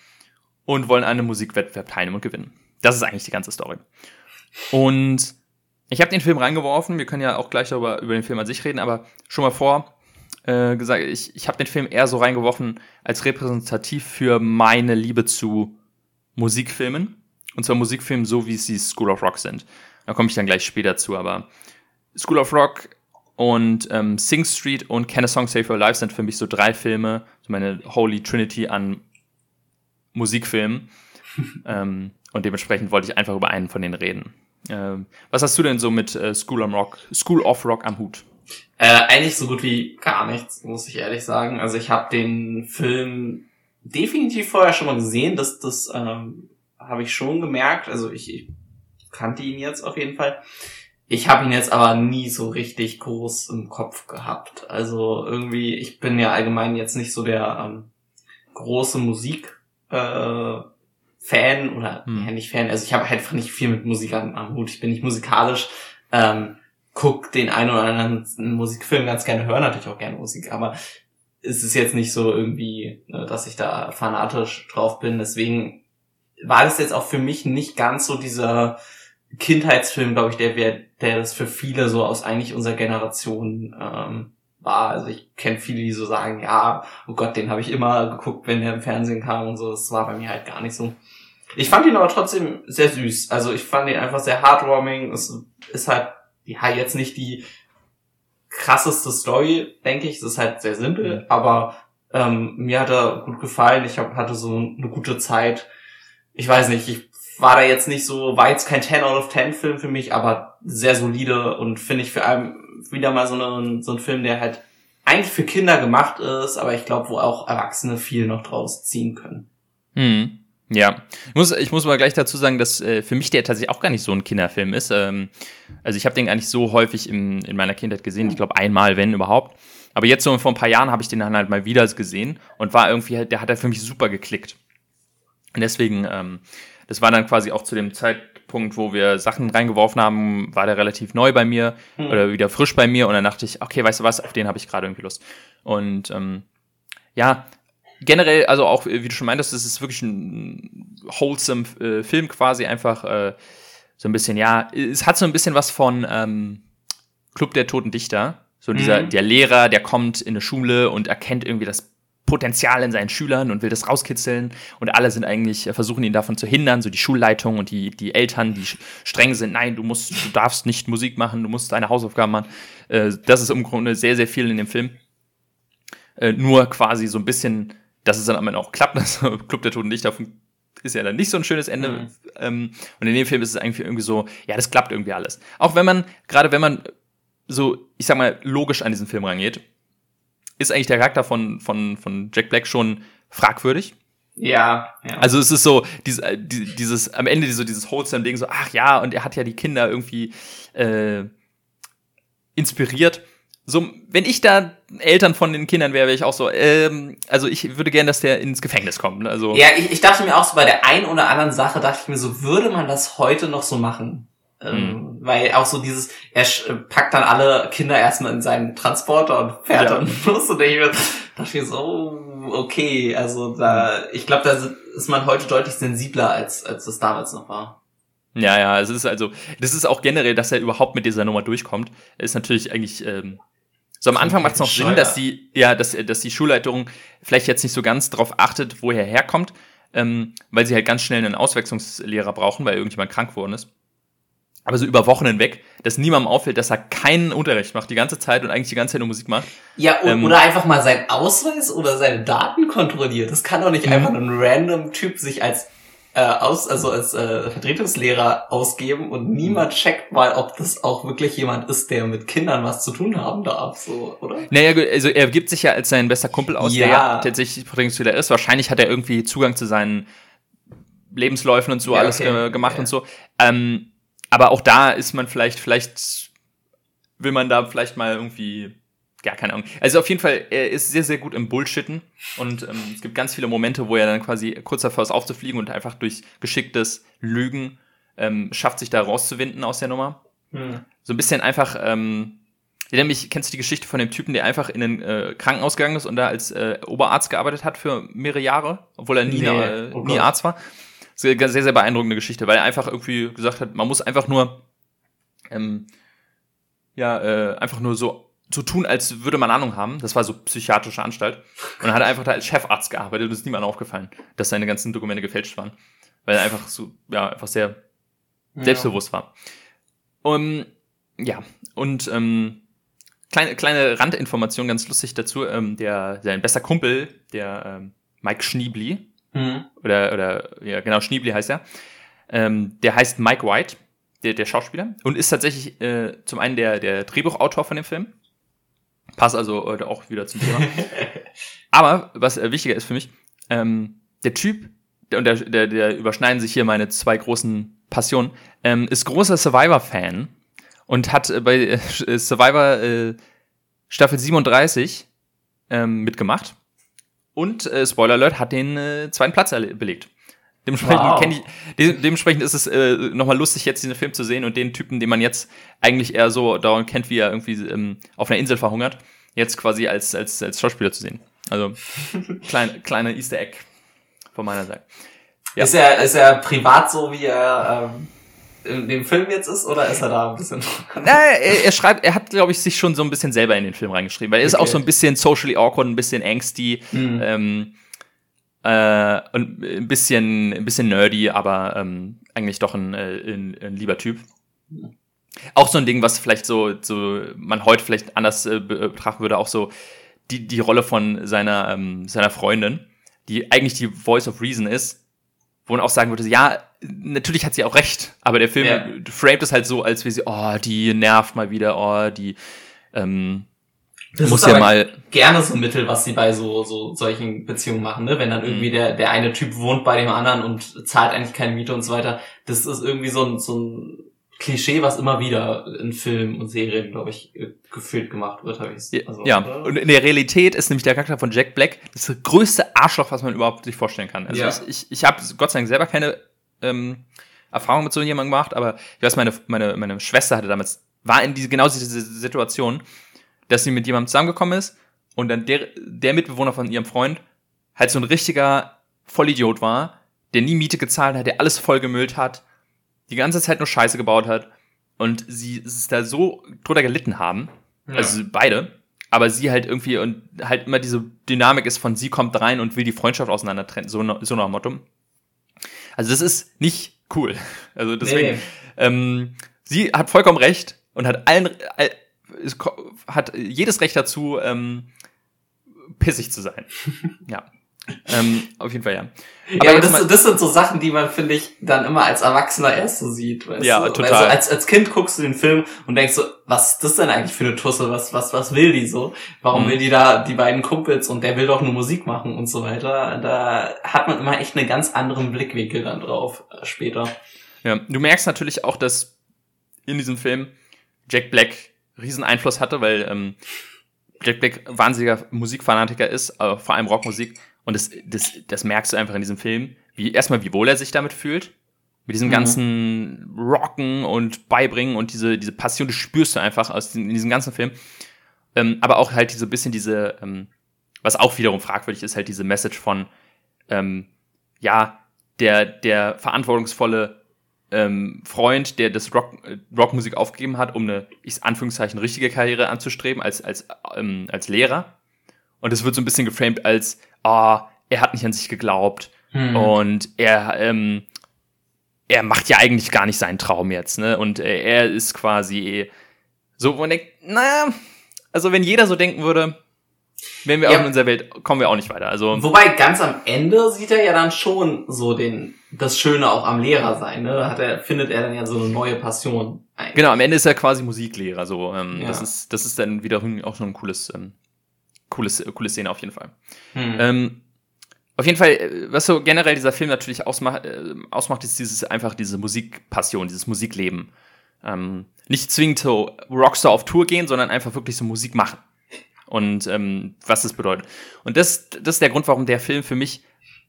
und wollen an einem Musikwettbewerb teilnehmen und gewinnen. Das ist eigentlich die ganze Story. Und ich habe den Film reingeworfen, wir können ja auch gleich darüber über den Film an sich reden, aber schon mal vor äh, gesagt, ich, ich habe den Film eher so reingeworfen als repräsentativ für meine Liebe zu Musikfilmen. Und zwar Musikfilmen so, wie sie School of Rock sind. Da komme ich dann gleich später zu, aber School of Rock und ähm, Sing Street und Can a Song Save Your Life sind für mich so drei Filme, so meine Holy Trinity an Musikfilm. ähm, und dementsprechend wollte ich einfach über einen von denen reden. Ähm, was hast du denn so mit äh, School, of Rock, School of Rock am Hut? Äh, eigentlich so gut wie gar nichts, muss ich ehrlich sagen. Also ich habe den Film definitiv vorher schon mal gesehen. Das, das ähm, habe ich schon gemerkt. Also ich, ich kannte ihn jetzt auf jeden Fall. Ich habe ihn jetzt aber nie so richtig groß im Kopf gehabt. Also irgendwie, ich bin ja allgemein jetzt nicht so der ähm, große Musik äh, Fan oder hm. ja nicht Fan, also ich habe halt einfach nicht viel mit Musik am, Hut. Ich bin nicht musikalisch, ähm, guck den einen oder anderen Musikfilm ganz gerne, höre natürlich auch gerne Musik, aber es ist jetzt nicht so irgendwie, ne, dass ich da fanatisch drauf bin. Deswegen war das jetzt auch für mich nicht ganz so dieser Kindheitsfilm, glaube ich, der, der das für viele so aus eigentlich unserer Generation ähm, war. Also ich kenne viele, die so sagen, ja, oh Gott, den habe ich immer geguckt, wenn der im Fernsehen kam und so. Das war bei mir halt gar nicht so. Ich fand ihn aber trotzdem sehr süß. Also ich fand ihn einfach sehr heartwarming. Es ist halt, ja, jetzt nicht die krasseste Story, denke ich. Es ist halt sehr simpel, mhm. aber ähm, mir hat er gut gefallen. Ich hab, hatte so eine gute Zeit. Ich weiß nicht, ich war da jetzt nicht so, war jetzt kein 10 out of 10 Film für mich, aber sehr solide und finde ich für allem wieder mal so, eine, so ein Film, der halt eigentlich für Kinder gemacht ist, aber ich glaube, wo auch Erwachsene viel noch draus ziehen können. Hm. Ja, ich muss, ich muss mal gleich dazu sagen, dass äh, für mich der tatsächlich auch gar nicht so ein Kinderfilm ist. Ähm, also ich habe den gar nicht so häufig in, in meiner Kindheit gesehen. Ich glaube einmal, wenn überhaupt. Aber jetzt so vor ein paar Jahren habe ich den dann halt mal wieder gesehen und war irgendwie halt, der hat halt für mich super geklickt. Und deswegen, ähm, das war dann quasi auch zu dem Zeitpunkt, wo wir Sachen reingeworfen haben, war der relativ neu bei mir hm. oder wieder frisch bei mir und dann dachte ich, okay, weißt du was, auf den habe ich gerade irgendwie Lust. Und ähm, ja, generell, also auch, wie du schon meintest, das ist wirklich ein wholesome äh, Film quasi, einfach äh, so ein bisschen, ja, es hat so ein bisschen was von ähm, Club der Toten Dichter. So dieser, mhm. der Lehrer, der kommt in eine Schule und erkennt irgendwie das Potenzial in seinen Schülern und will das rauskitzeln und alle sind eigentlich, äh, versuchen ihn davon zu hindern, so die Schulleitung und die, die Eltern, die streng sind, nein, du musst, du darfst nicht Musik machen, du musst deine Hausaufgaben machen. Äh, das ist im Grunde sehr, sehr viel in dem Film. Äh, nur quasi so ein bisschen, dass es dann am Ende auch klappt, das Club der Toten Dichter ist ja dann nicht so ein schönes Ende. Mhm. Ähm, und in dem Film ist es eigentlich irgendwie so, ja, das klappt irgendwie alles. Auch wenn man, gerade wenn man so, ich sag mal, logisch an diesen Film rangeht, ist eigentlich der Charakter von, von, von Jack Black schon fragwürdig. Ja, ja. Also es ist so, dieses, äh, dieses am Ende so dieses wholesome Ding, so, ach ja, und er hat ja die Kinder irgendwie äh, inspiriert. So, wenn ich da Eltern von den Kindern wäre, wäre ich auch so, ähm, also ich würde gerne, dass der ins Gefängnis kommt. Ne? Also ja, ich, ich dachte mir auch so bei der einen oder anderen Sache, dachte ich mir so, würde man das heute noch so machen? Ähm, mhm. Weil auch so dieses, er packt dann alle Kinder erstmal in seinen Transporter und fährt ja. dann los und ich dachte mir so, oh, okay, also da, ich glaube, da ist man heute deutlich sensibler als, als das damals noch war. Ja, ja, es ist also, das ist auch generell, dass er überhaupt mit dieser Nummer durchkommt, ist natürlich eigentlich, ähm, so am Anfang macht es noch Sinn, dass die, ja, dass, dass die Schulleitung vielleicht jetzt nicht so ganz drauf achtet, woher er herkommt, ähm, weil sie halt ganz schnell einen Auswechslungslehrer brauchen, weil irgendjemand krank geworden ist aber so über Wochen hinweg, dass niemandem auffällt, dass er keinen Unterricht macht die ganze Zeit und eigentlich die ganze Zeit nur Musik macht. Ja, ähm, oder einfach mal seinen Ausweis oder seine Daten kontrolliert. Das kann doch nicht mhm. einfach ein random Typ sich als äh, aus, also als äh, Vertretungslehrer ausgeben und niemand mhm. checkt mal, ob das auch wirklich jemand ist, der mit Kindern was zu tun haben darf, so, oder? Naja, also er gibt sich ja als sein bester Kumpel aus, ja. der ja tatsächlich Vertretungslehrer ist. Wahrscheinlich hat er irgendwie Zugang zu seinen Lebensläufen und so ja, alles okay. gemacht ja. und so. Ähm, aber auch da ist man vielleicht, vielleicht will man da vielleicht mal irgendwie, ja, keine Ahnung. Also auf jeden Fall, er ist sehr, sehr gut im Bullshitten und ähm, es gibt ganz viele Momente, wo er dann quasi kurz davor ist aufzufliegen und einfach durch geschicktes Lügen ähm, schafft, sich da rauszuwinden aus der Nummer. Hm. So ein bisschen einfach, ähm, nämlich, kennst du die Geschichte von dem Typen, der einfach in ein äh, Krankenhaus gegangen ist und da als äh, Oberarzt gearbeitet hat für mehrere Jahre, obwohl er nie, nee. äh, oh nie Arzt war? Sehr, sehr beeindruckende Geschichte, weil er einfach irgendwie gesagt hat, man muss einfach nur, ähm, ja, äh, einfach nur so so tun, als würde man Ahnung haben. Das war so psychiatrische Anstalt. Und dann hat er einfach da als Chefarzt gearbeitet und es ist niemandem aufgefallen, dass seine ganzen Dokumente gefälscht waren. Weil er einfach so, ja, einfach sehr ja. selbstbewusst war. Um, ja, und ähm, kleine, kleine Randinformation, ganz lustig dazu, ähm, der, sein bester Kumpel, der ähm, Mike Schniebli, Mhm. Oder, oder, ja, genau, Schniebli heißt er. Ähm, der heißt Mike White, der, der Schauspieler, und ist tatsächlich äh, zum einen der, der Drehbuchautor von dem Film. Passt also äh, auch wieder zum Thema. Aber was äh, wichtiger ist für mich, ähm, der Typ, der, und der, der, der überschneiden sich hier meine zwei großen Passionen, ähm, ist großer Survivor-Fan und hat äh, bei äh, Survivor äh, Staffel 37 ähm, mitgemacht und äh, Spoiler Alert hat den äh, zweiten Platz belegt. Dementsprechend, wow. kenn ich, de dementsprechend ist es äh, nochmal lustig, jetzt diesen Film zu sehen und den Typen, den man jetzt eigentlich eher so daran kennt, wie er irgendwie ähm, auf einer Insel verhungert, jetzt quasi als, als, als Schauspieler zu sehen. Also kleine, kleine Easter Egg von meiner Seite. Ja. Ist er, ist er privat so, wie er ähm, in dem Film jetzt ist oder ist er da ein bisschen? Na, er, er schreibt, er hat, glaube ich, sich schon so ein bisschen selber in den Film reingeschrieben, weil er okay. ist auch so ein bisschen socially awkward, ein bisschen angsty mhm. ähm, äh, und ein bisschen, ein bisschen nerdy, aber ähm, eigentlich doch ein, äh, ein, ein lieber Typ. Auch so ein Ding, was vielleicht so, so man heute vielleicht anders äh, betrachten würde, auch so die, die Rolle von seiner, ähm, seiner Freundin, die eigentlich die Voice of Reason ist, wo man auch sagen würde, ja, natürlich hat sie auch recht, aber der Film ja. framet es halt so, als wie sie, oh, die nervt mal wieder, oh, die ähm, das muss ja mal gerne so ein Mittel, was sie bei so so solchen Beziehungen machen, ne? Wenn dann irgendwie mhm. der der eine Typ wohnt bei dem anderen und zahlt eigentlich keine Miete und so weiter. Das ist irgendwie so ein so ein Klischee, was immer wieder in Filmen und Serien, glaube ich, gefühlt gemacht wird, habe ich also, Ja, oder? und in der Realität ist nämlich der Charakter von Jack Black das größte Arschloch, was man überhaupt sich vorstellen kann. Also ja. ich, ich, ich habe Gott sei Dank selber keine ähm, Erfahrung mit so jemandem gemacht, aber ich weiß, meine, meine, meine Schwester hatte damals, war in diese, genau diese Situation, dass sie mit jemandem zusammengekommen ist und dann der, der Mitbewohner von ihrem Freund halt so ein richtiger Vollidiot war, der nie Miete gezahlt hat, der alles vollgemüllt hat, die ganze Zeit nur Scheiße gebaut hat und sie es da so drunter gelitten haben, ja. also beide, aber sie halt irgendwie und halt immer diese Dynamik ist von sie kommt rein und will die Freundschaft auseinander trennen, so, so nach Motto. Also das ist nicht cool. Also deswegen, nee. ähm, sie hat vollkommen recht und hat allen, all, hat jedes Recht dazu, ähm, pissig zu sein. ja ähm, auf jeden Fall, ja. Aber ja, aber das, das sind so Sachen, die man, finde ich, dann immer als Erwachsener erst so sieht. Weißt ja, du? total. Also als, als Kind guckst du den Film und denkst so, was ist das denn eigentlich für eine Tusse? Was, was, was will die so? Warum mhm. will die da die beiden Kumpels und der will doch nur Musik machen und so weiter? Da hat man immer echt einen ganz anderen Blickwinkel dann drauf äh, später. Ja, du merkst natürlich auch, dass in diesem Film Jack Black riesen Einfluss hatte, weil ähm, Jack Black wahnsinniger Musikfanatiker ist, äh, vor allem Rockmusik und das, das, das merkst du einfach in diesem Film, wie erstmal, wie wohl er sich damit fühlt. Mit diesem mhm. ganzen Rocken und Beibringen und diese, diese Passion, die spürst du einfach aus diesem, in diesem ganzen Film. Ähm, aber auch halt so bisschen diese, ähm, was auch wiederum fragwürdig ist, halt diese Message von, ähm, ja, der, der verantwortungsvolle ähm, Freund, der das Rock, äh, Rockmusik aufgegeben hat, um eine, ich Anführungszeichen, richtige Karriere anzustreben als, als, ähm, als Lehrer. Und es wird so ein bisschen geframed als, ah, oh, er hat nicht an sich geglaubt hm. und er, ähm, er macht ja eigentlich gar nicht seinen Traum jetzt, ne? Und äh, er ist quasi so, wo man denkt, naja, also wenn jeder so denken würde, wenn wir ja. auch in unserer Welt, kommen wir auch nicht weiter. Also Wobei ganz am Ende sieht er ja dann schon so den, das Schöne auch am Lehrer sein, ne? Hat er, findet er dann ja so eine neue Passion. Eigentlich. Genau, am Ende ist er quasi Musiklehrer, so. Ähm, ja. Das ist, das ist dann wiederum auch schon ein cooles ähm, cooles, coole Szene auf jeden Fall. Hm. Ähm, auf jeden Fall, äh, was so generell dieser Film natürlich ausmacht, äh, ausmacht ist dieses einfach diese Musikpassion, dieses Musikleben. Ähm, nicht zwingend so Rockstar auf Tour gehen, sondern einfach wirklich so Musik machen. Und ähm, was das bedeutet. Und das, das ist der Grund, warum der Film für mich,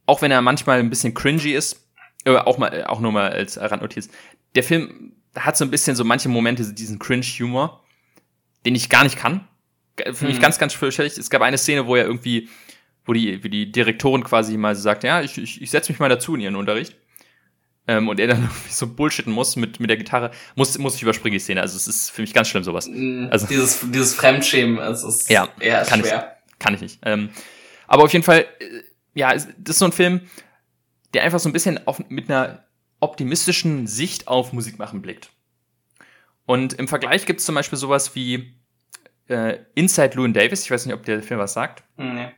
auch wenn er manchmal ein bisschen cringy ist, äh, auch mal, äh, auch nur mal als Randnotiz, der Film hat so ein bisschen so manche Momente, diesen Cringe-Humor, den ich gar nicht kann für mich mhm. ganz, ganz fürchterlich. Es gab eine Szene, wo er irgendwie, wo die, wie die Direktorin quasi mal sagt, ja, ich, ich, ich setze mich mal dazu in ihren Unterricht. Ähm, und er dann so bullshitten muss mit, mit der Gitarre, muss, muss ich überspringen die Szene. Also es ist für mich ganz schlimm, sowas. Mhm. Also, dieses, dieses Fremdschämen, es ist ja, eher kann schwer. Ich, kann ich nicht. Ähm, aber auf jeden Fall, äh, ja, das ist so ein Film, der einfach so ein bisschen auf, mit einer optimistischen Sicht auf Musik machen blickt. Und im Vergleich gibt es zum Beispiel sowas wie äh, Inside Llewyn Davis. Ich weiß nicht, ob der Film was sagt. Nee.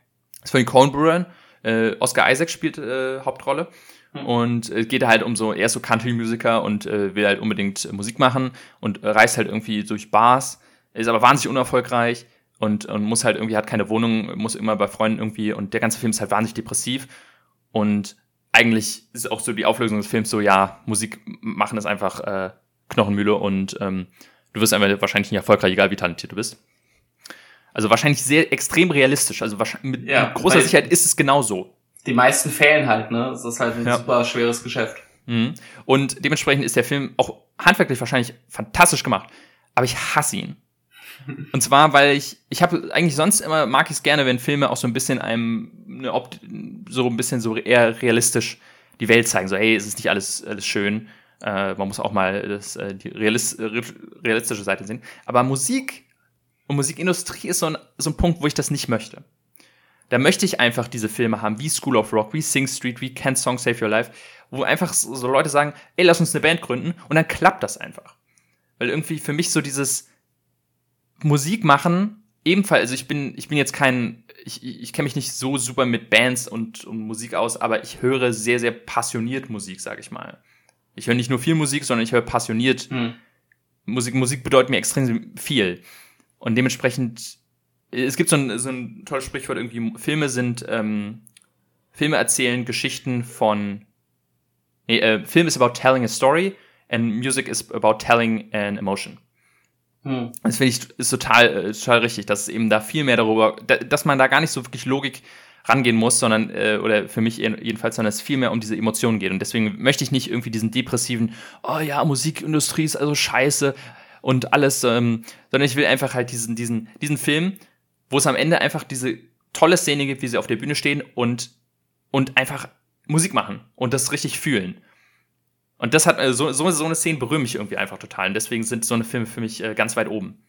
Ist von den Coen Brewern. Äh, Oscar Isaac spielt äh, Hauptrolle. Mhm. Und es geht halt um so, er ist so Country-Musiker und äh, will halt unbedingt Musik machen und reist halt irgendwie durch Bars, ist aber wahnsinnig unerfolgreich und, und muss halt irgendwie, hat keine Wohnung, muss immer bei Freunden irgendwie und der ganze Film ist halt wahnsinnig depressiv und eigentlich ist auch so die Auflösung des Films so, ja, Musik machen ist einfach äh, Knochenmühle und ähm, du wirst einfach wahrscheinlich nicht erfolgreich, egal wie talentiert du bist. Also wahrscheinlich sehr extrem realistisch. Also wahrscheinlich mit, ja, mit großer Sicherheit ist es genau so. Die meisten fehlen halt, ne? Das ist halt ein ja. super schweres Geschäft. Mhm. Und dementsprechend ist der Film auch handwerklich wahrscheinlich fantastisch gemacht. Aber ich hasse ihn. Und zwar, weil ich, ich habe eigentlich sonst immer, mag ich es gerne, wenn Filme auch so ein bisschen einem, ne, ob, so ein bisschen so eher realistisch die Welt zeigen. So, hey, es ist nicht alles, alles schön. Äh, man muss auch mal das, äh, die realist, realistische Seite sehen. Aber Musik und Musikindustrie ist so ein, so ein Punkt, wo ich das nicht möchte. Da möchte ich einfach diese Filme haben, wie School of Rock, wie Sing Street, wie Can't Song Save Your Life, wo einfach so, Leute sagen, ey, lass uns eine Band gründen und dann klappt das einfach. Weil irgendwie für mich so dieses Musik machen, ebenfalls, also ich bin, ich bin jetzt kein, ich, ich kenne mich nicht so super mit Bands und, und Musik aus, aber ich höre sehr, sehr passioniert Musik, sage ich mal. Ich höre nicht nur viel Musik, sondern ich höre passioniert hm. Musik. Musik bedeutet mir extrem viel. Und dementsprechend, es gibt so ein, so ein tolles Sprichwort, irgendwie, Filme sind, ähm, Filme erzählen Geschichten von, nee, äh, Film is about telling a story and music is about telling an emotion. Hm. Das finde ich ist total, äh, total richtig, dass es eben da viel mehr darüber, dass man da gar nicht so wirklich Logik rangehen muss, sondern, äh, oder für mich jedenfalls, sondern es viel mehr um diese Emotionen geht. Und deswegen möchte ich nicht irgendwie diesen depressiven, oh ja, Musikindustrie ist also scheiße und alles, ähm, sondern ich will einfach halt diesen, diesen, diesen Film, wo es am Ende einfach diese tolle Szene gibt, wie sie auf der Bühne stehen und, und einfach Musik machen und das richtig fühlen. Und das hat, so, so, so eine Szene berührt mich irgendwie einfach total. Und deswegen sind so eine Filme für mich äh, ganz weit oben.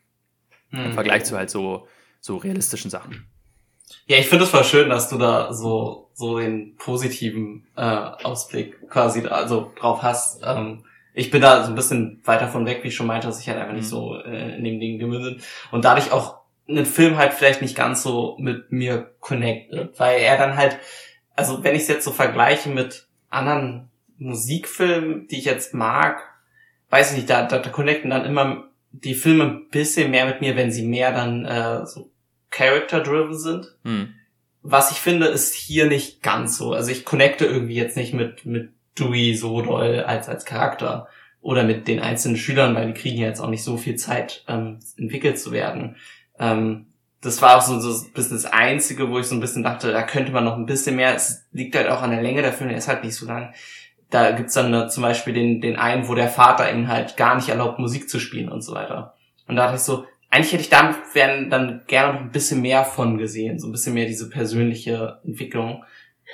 Mhm. Im Vergleich zu halt so, so realistischen Sachen. Ja, ich finde es voll schön, dass du da so, so den positiven äh, Ausblick quasi da, also drauf hast. Ähm, ich bin da so ein bisschen weiter von weg, wie ich schon meinte, dass ich halt einfach nicht mhm. so äh, in dem Ding gemündet und dadurch auch einen Film halt vielleicht nicht ganz so mit mir connected, weil er dann halt, also wenn ich es jetzt so vergleiche mit anderen Musikfilmen, die ich jetzt mag, weiß ich nicht, da, da, da connecten dann immer die Filme ein bisschen mehr mit mir, wenn sie mehr dann äh, so character-driven sind. Hm. Was ich finde, ist hier nicht ganz so. Also ich connecte irgendwie jetzt nicht mit, mit Dewey so doll als, als Charakter oder mit den einzelnen Schülern, weil die kriegen ja jetzt auch nicht so viel Zeit, ähm, entwickelt zu werden. Ähm, das war auch so, ein bisschen das Einzige, wo ich so ein bisschen dachte, da könnte man noch ein bisschen mehr. Es liegt halt auch an der Länge der Filme, der ist halt nicht so lang. Da gibt's dann äh, zum Beispiel den, den einen, wo der Vater ihn halt gar nicht erlaubt, Musik zu spielen und so weiter. Und da dachte ich so, eigentlich hätte ich da dann gerne noch ein bisschen mehr von gesehen, so ein bisschen mehr diese persönliche Entwicklung,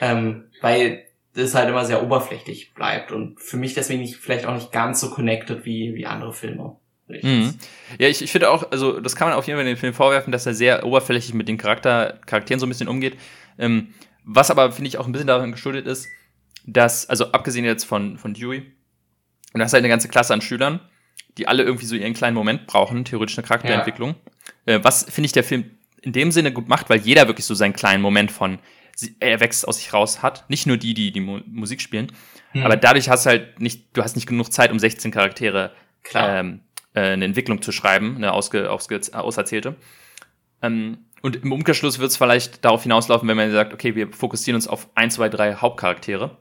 ähm, weil das halt immer sehr oberflächlich bleibt und für mich deswegen nicht, vielleicht auch nicht ganz so connected wie, wie andere Filme. Mhm. Ja, ich, ich finde auch, also das kann man auf jeden Fall den Film vorwerfen, dass er sehr oberflächlich mit den Charakter, Charakteren so ein bisschen umgeht. Ähm, was aber, finde ich, auch ein bisschen daran geschuldet ist, dass, also abgesehen jetzt von, von Dewey, und das ist halt eine ganze Klasse an Schülern, die alle irgendwie so ihren kleinen Moment brauchen, theoretisch eine Charakterentwicklung. Ja. Äh, was, finde ich, der Film in dem Sinne gut macht, weil jeder wirklich so seinen kleinen Moment von, er wächst aus sich raus hat. Nicht nur die, die die Mu Musik spielen. Hm. Aber dadurch hast du halt nicht, du hast nicht genug Zeit, um 16 Charaktere ähm, äh, eine Entwicklung zu schreiben, eine ausge, ausge, auserzählte. Ähm, und im Umkehrschluss wird es vielleicht darauf hinauslaufen, wenn man sagt, okay, wir fokussieren uns auf ein, zwei, drei Hauptcharaktere.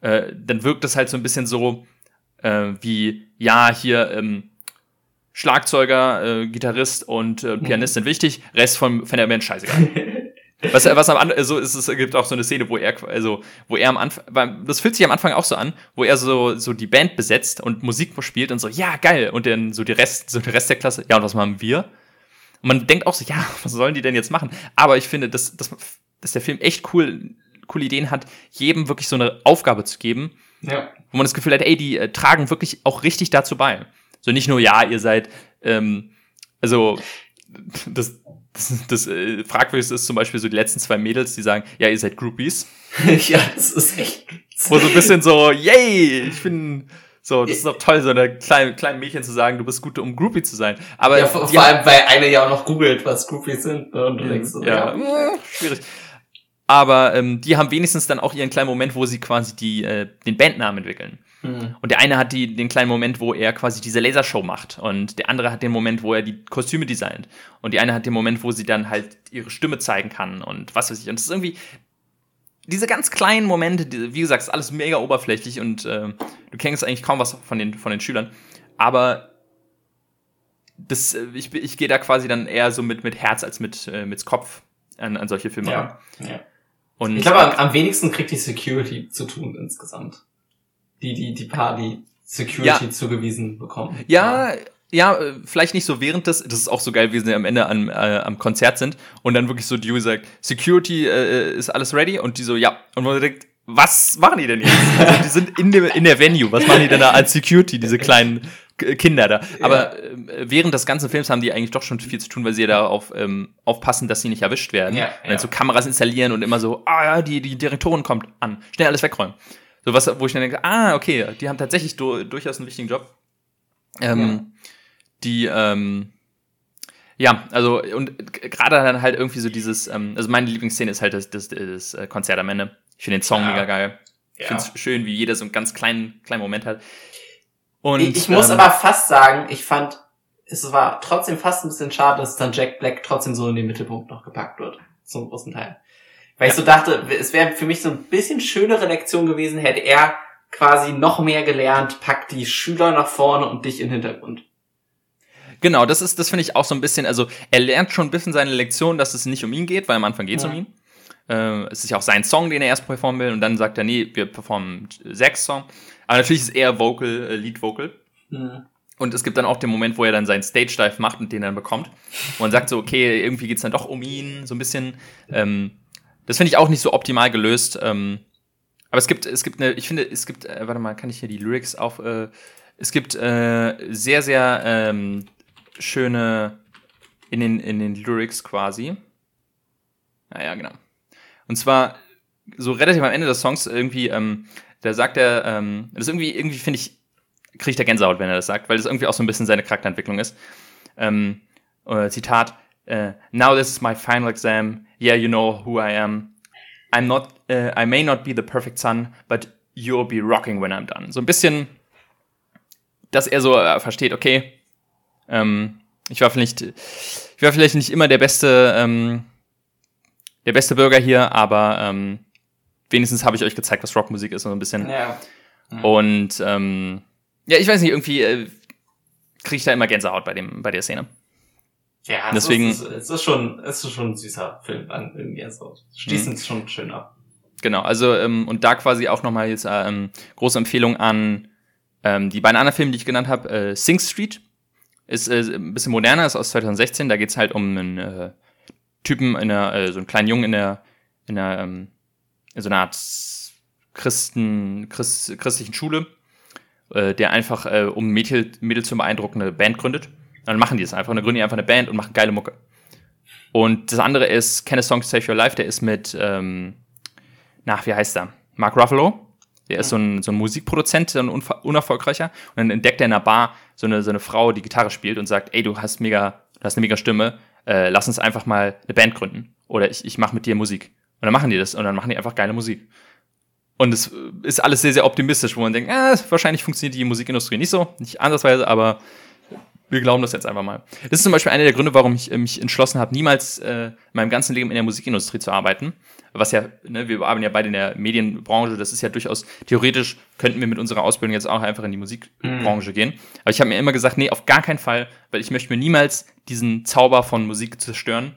Äh, dann wirkt es halt so ein bisschen so, äh, wie, ja, hier ähm, Schlagzeuger, äh, Gitarrist und äh, Pianist sind wichtig, Rest von, von der Band scheißegal. Was, was am Anfang, so ist es gibt auch so eine Szene, wo er, also, wo er am Anfang, das fühlt sich am Anfang auch so an, wo er so, so die Band besetzt und Musik spielt und so, ja, geil. Und dann so die Rest, so der Rest der Klasse, ja, und was machen wir? Und man denkt auch so, ja, was sollen die denn jetzt machen? Aber ich finde, dass, dass, dass der Film echt cool, coole Ideen hat, jedem wirklich so eine Aufgabe zu geben. Ja. Wo man das Gefühl hat, ey, die äh, tragen wirklich auch richtig dazu bei. So nicht nur, ja, ihr seid, ähm, also, das, das, das äh, fragwürdigste ist zum Beispiel so die letzten zwei Mädels, die sagen, ja, ihr seid Groupies. ja, das ist echt. Wo so ein bisschen so, yay, ich bin so, das ist doch toll, so einer kleinen, kleinen Mädchen zu sagen, du bist gut, um Groupie zu sein. Aber ja, vor, vor allem, weil eine ja auch noch googelt, was Groupies sind. Ne? Und du denkst so, ja, ja. schwierig. Aber ähm, die haben wenigstens dann auch ihren kleinen Moment, wo sie quasi die, äh, den Bandnamen entwickeln. Mhm. Und der eine hat die, den kleinen Moment, wo er quasi diese Lasershow macht. Und der andere hat den Moment, wo er die Kostüme designt. Und die eine hat den Moment, wo sie dann halt ihre Stimme zeigen kann und was weiß ich. Und das ist irgendwie diese ganz kleinen Momente, die, wie gesagt, ist alles mega oberflächlich und äh, du kennst eigentlich kaum was von den, von den Schülern. Aber das, äh, ich, ich gehe da quasi dann eher so mit, mit Herz als mit, äh, mit Kopf an, an solche Filme ja, Ja. Und ich glaube, am, am wenigsten kriegt die Security zu tun insgesamt die, die, die die Security ja. zugewiesen bekommen. Ja, ja, äh, vielleicht nicht so während des, das ist auch so geil, wie sie am Ende an, äh, am Konzert sind und dann wirklich so Dewey sagt, Security äh, ist alles ready und die so, ja. Und man denkt, was machen die denn jetzt? Also die sind in, dem, in der Venue, was machen die denn da als Security, diese kleinen Kinder da? Aber ja. äh, während des ganzen Films haben die eigentlich doch schon viel zu tun, weil sie ja darauf ähm, aufpassen, dass sie nicht erwischt werden. Ja, und dann so Kameras installieren und immer so, ah ja, die, die Direktorin kommt an, schnell alles wegräumen. So was, wo ich dann denke, ah, okay, die haben tatsächlich du, durchaus einen wichtigen Job. Ähm, ja. Die, ähm, ja, also und gerade dann halt irgendwie so dieses, ähm, also meine Lieblingsszene ist halt das, das, das äh, Konzert am Ende. Ich finde den Song ja. mega geil. Ich ja. finde es schön, wie jeder so einen ganz kleinen, kleinen Moment hat. Und, ich, ich muss ähm, aber fast sagen, ich fand, es war trotzdem fast ein bisschen schade, dass dann Jack Black trotzdem so in den Mittelpunkt noch gepackt wird. Zum großen Teil. Weil ja. ich so dachte, es wäre für mich so ein bisschen schönere Lektion gewesen, hätte er quasi noch mehr gelernt, packt die Schüler nach vorne und dich in den Hintergrund. Genau, das ist, das finde ich auch so ein bisschen, also er lernt schon ein bisschen seine Lektion, dass es nicht um ihn geht, weil am Anfang geht es ja. um ihn. Äh, es ist ja auch sein Song, den er erst performen will und dann sagt er, nee, wir performen sechs Song. Aber natürlich ist er Vocal, äh, Lead Vocal. Mhm. Und es gibt dann auch den Moment, wo er dann seinen Stage Dive macht und den dann bekommt. Und man sagt so, okay, irgendwie geht's dann doch um ihn, so ein bisschen. Ähm, das finde ich auch nicht so optimal gelöst. Ähm, aber es gibt, es gibt eine, ich finde, es gibt, äh, warte mal, kann ich hier die Lyrics auf, äh, es gibt äh, sehr, sehr ähm, schöne in den, in den Lyrics quasi. Naja, genau. Und zwar so relativ am Ende des Songs irgendwie, ähm, da sagt er, ähm, das irgendwie, irgendwie finde ich, kriegt er Gänsehaut, wenn er das sagt, weil das irgendwie auch so ein bisschen seine Charakterentwicklung ist. Ähm, äh, Zitat, uh, Now this is my final exam. Yeah, you know who I am. I'm not, uh, I may not be the perfect son, but you'll be rocking when I'm done. So ein bisschen, dass er so äh, versteht, okay, ähm, ich war vielleicht, ich war vielleicht nicht immer der beste, ähm, der beste Bürger hier, aber ähm, wenigstens habe ich euch gezeigt, was Rockmusik ist, so ein bisschen. Ja. Mhm. Und ähm, ja, ich weiß nicht, irgendwie äh, kriege ich da immer Gänsehaut bei dem, bei der Szene. Ja, es deswegen. Ist, es ist schon, es ist schon ein süßer Film an irgendwie, also schließen es mhm. schon schön ab. Genau, also ähm, und da quasi auch nochmal jetzt ähm, große Empfehlung an ähm, die beiden anderen Filme, die ich genannt habe, äh, Sing Street ist äh, ein bisschen moderner, ist aus 2016. Da geht's halt um einen äh, Typen, in der, äh, so einen kleinen Jungen in der, in der, ähm, in so einer Art Christen, Christ, christlichen Schule, äh, der einfach, äh, um Mädel, Mädel zu beeindrucken, eine Band gründet. Dann machen die das einfach. Dann gründen die einfach eine Band und machen geile Mucke. Und das andere ist Can a Song Save Your Life, der ist mit, ähm, nach, wie heißt er? Mark Ruffalo. Der ist so ein, so ein Musikproduzent, so ein unerfolgreicher. Und dann entdeckt er in einer Bar so eine, so eine Frau, die Gitarre spielt und sagt, ey, du hast mega, du hast eine mega Stimme, äh, lass uns einfach mal eine Band gründen. Oder ich, ich mache mit dir Musik. Und dann machen die das und dann machen die einfach geile Musik. Und es ist alles sehr, sehr optimistisch, wo man denkt, äh, wahrscheinlich funktioniert die Musikindustrie nicht so, nicht andersweise, aber wir glauben das jetzt einfach mal. Das ist zum Beispiel einer der Gründe, warum ich äh, mich entschlossen habe, niemals äh, in meinem ganzen Leben in der Musikindustrie zu arbeiten. Was ja, ne, wir arbeiten ja beide in der Medienbranche, das ist ja durchaus theoretisch, könnten wir mit unserer Ausbildung jetzt auch einfach in die Musikbranche mhm. gehen. Aber ich habe mir immer gesagt, nee, auf gar keinen Fall, weil ich möchte mir niemals diesen Zauber von Musik zerstören.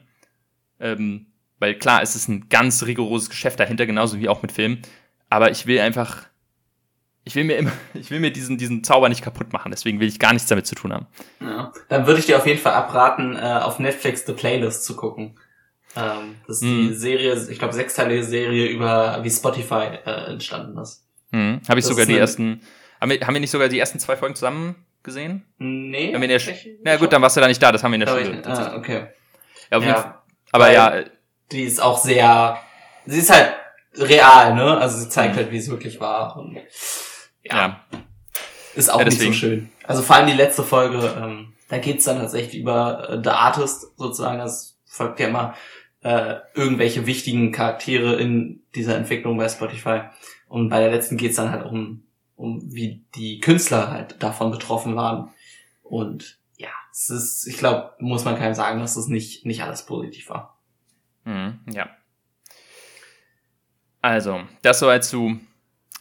Ähm, weil klar, es ist ein ganz rigoroses Geschäft dahinter, genauso wie auch mit Filmen. Aber ich will einfach ich will mir immer, ich will mir diesen, diesen Zauber nicht kaputt machen, deswegen will ich gar nichts damit zu tun haben. Ja, dann würde ich dir auf jeden Fall abraten, äh, auf Netflix The Playlist zu gucken. Ähm, das ist mm. die mhm. Serie, ich glaube, sechsteilige Serie über wie Spotify äh, entstanden ist. Mhm. Habe ich das sogar die ersten, haben wir, haben wir nicht sogar die ersten zwei Folgen zusammen gesehen? Nee. Haben wir in der na gut, dann warst du da nicht da, das haben wir in der Schule. Ah, okay. Ja, ja aber ja. Die ist auch sehr, sie ist halt real, ne? Also sie zeigt mhm. halt, wie es wirklich war. Und ja. Ist auch ja, nicht so schön. Also vor allem die letzte Folge, ähm, da geht's dann tatsächlich über äh, The Artist sozusagen. Das folgt ja immer äh, irgendwelche wichtigen Charaktere in dieser Entwicklung bei Spotify. Und bei der letzten geht's dann halt um, um wie die Künstler halt davon betroffen waren. Und ja, es ist, ich glaube, muss man keinem sagen, dass das nicht, nicht alles positiv war. Mhm, ja. Also, das soweit zu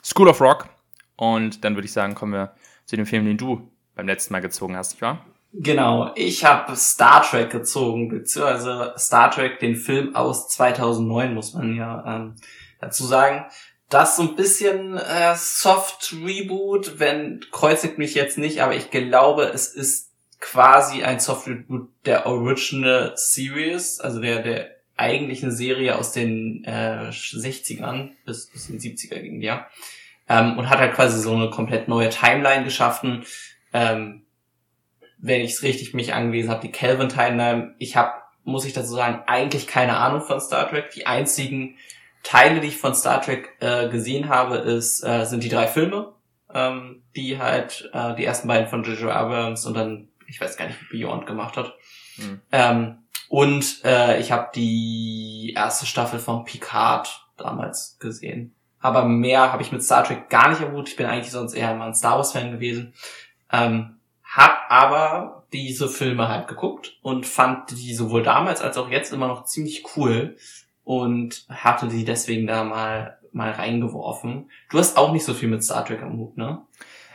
School of Rock. Und dann würde ich sagen, kommen wir zu dem Film, den du beim letzten Mal gezogen hast, nicht wahr? Genau, ich habe Star Trek gezogen, beziehungsweise Star Trek, den Film aus 2009, muss man ja ähm, dazu sagen. Das so ein bisschen äh, Soft Reboot, wenn kreuzigt mich jetzt nicht, aber ich glaube, es ist quasi ein Soft Reboot der Original Series, also der der eigentlichen Serie aus den äh, 60ern bis, bis in die 70er ging, ja ähm, und hat halt quasi so eine komplett neue Timeline geschaffen. Ähm, wenn ich es richtig mich angelesen habe, die Kelvin Timeline. Ich habe, muss ich dazu sagen, eigentlich keine Ahnung von Star Trek. Die einzigen Teile, die ich von Star Trek äh, gesehen habe, ist, äh, sind die drei Filme, ähm, die halt äh, die ersten beiden von J.J. Abrams und dann, ich weiß gar nicht, wie Beyond gemacht hat. Mhm. Ähm, und äh, ich habe die erste Staffel von Picard damals gesehen aber mehr habe ich mit Star Trek gar nicht erwut. Ich bin eigentlich sonst eher immer ein Star Wars Fan gewesen. Ähm, hab aber diese Filme halt geguckt und fand die sowohl damals als auch jetzt immer noch ziemlich cool und hatte die deswegen da mal mal reingeworfen. Du hast auch nicht so viel mit Star Trek am Hut, ne?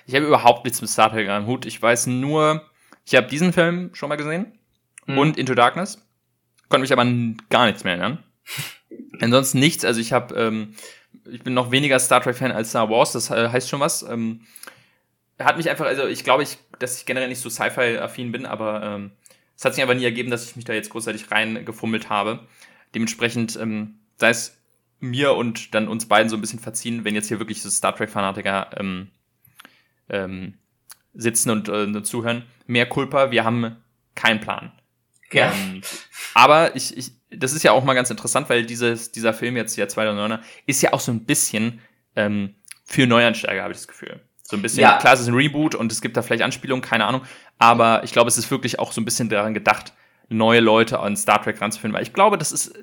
Ich habe überhaupt nichts mit Star Trek am Hut. Ich weiß nur, ich habe diesen Film schon mal gesehen hm. und Into Darkness. Konnte mich aber gar nichts mehr erinnern. Ansonsten nichts. Also ich habe, ähm, ich bin noch weniger Star Trek Fan als Star Wars. Das äh, heißt schon was. Ähm, hat mich einfach, also ich glaube, ich, dass ich generell nicht so Sci-Fi affin bin, aber ähm, es hat sich einfach nie ergeben, dass ich mich da jetzt großartig reingefummelt habe. Dementsprechend ähm, sei es mir und dann uns beiden so ein bisschen verziehen, wenn jetzt hier wirklich so Star Trek-Fanatiker ähm, ähm, sitzen und äh, zuhören. Mehr Culpa, wir haben keinen Plan. Ja. Ähm, aber ich, ich, das ist ja auch mal ganz interessant, weil dieses, dieser Film jetzt, ja 2009er, ist ja auch so ein bisschen ähm, für Neuansteiger, habe ich das Gefühl. So ein bisschen, ja. klar, es ist ein Reboot und es gibt da vielleicht Anspielungen, keine Ahnung. Aber ich glaube, es ist wirklich auch so ein bisschen daran gedacht, neue Leute an Star Trek ranzuführen, weil ich glaube, das ist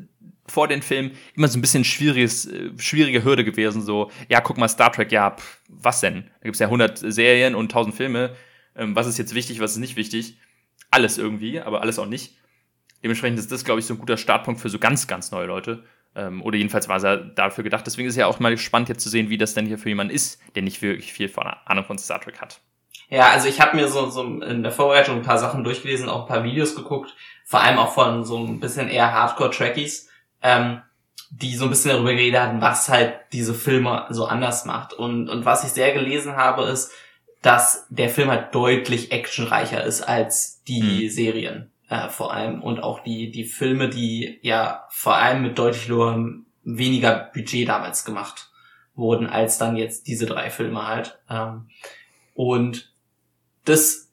vor den Filmen immer so ein bisschen schwieriges, äh, schwierige Hürde gewesen. So, ja, guck mal, Star Trek, ja, pff, was denn? Da gibt's ja 100 Serien und 1000 Filme. Ähm, was ist jetzt wichtig, was ist nicht wichtig? Alles irgendwie, aber alles auch nicht. Dementsprechend ist das, glaube ich, so ein guter Startpunkt für so ganz, ganz neue Leute. Ähm, oder jedenfalls war es ja dafür gedacht. Deswegen ist es ja auch mal spannend, jetzt zu sehen, wie das denn hier für jemanden ist, der nicht wirklich viel von Ahnung von Star Trek hat. Ja, also ich habe mir so, so in der Vorbereitung ein paar Sachen durchgelesen, auch ein paar Videos geguckt, vor allem auch von so ein bisschen eher Hardcore-Trackies ähm, die so ein bisschen darüber geredet hatten, was halt diese Filme so anders macht. Und, und was ich sehr gelesen habe, ist, dass der Film halt deutlich actionreicher ist als die mhm. Serien äh, vor allem und auch die die Filme, die ja vor allem mit deutlich weniger Budget damals gemacht wurden als dann jetzt diese drei Filme halt. Ähm, und das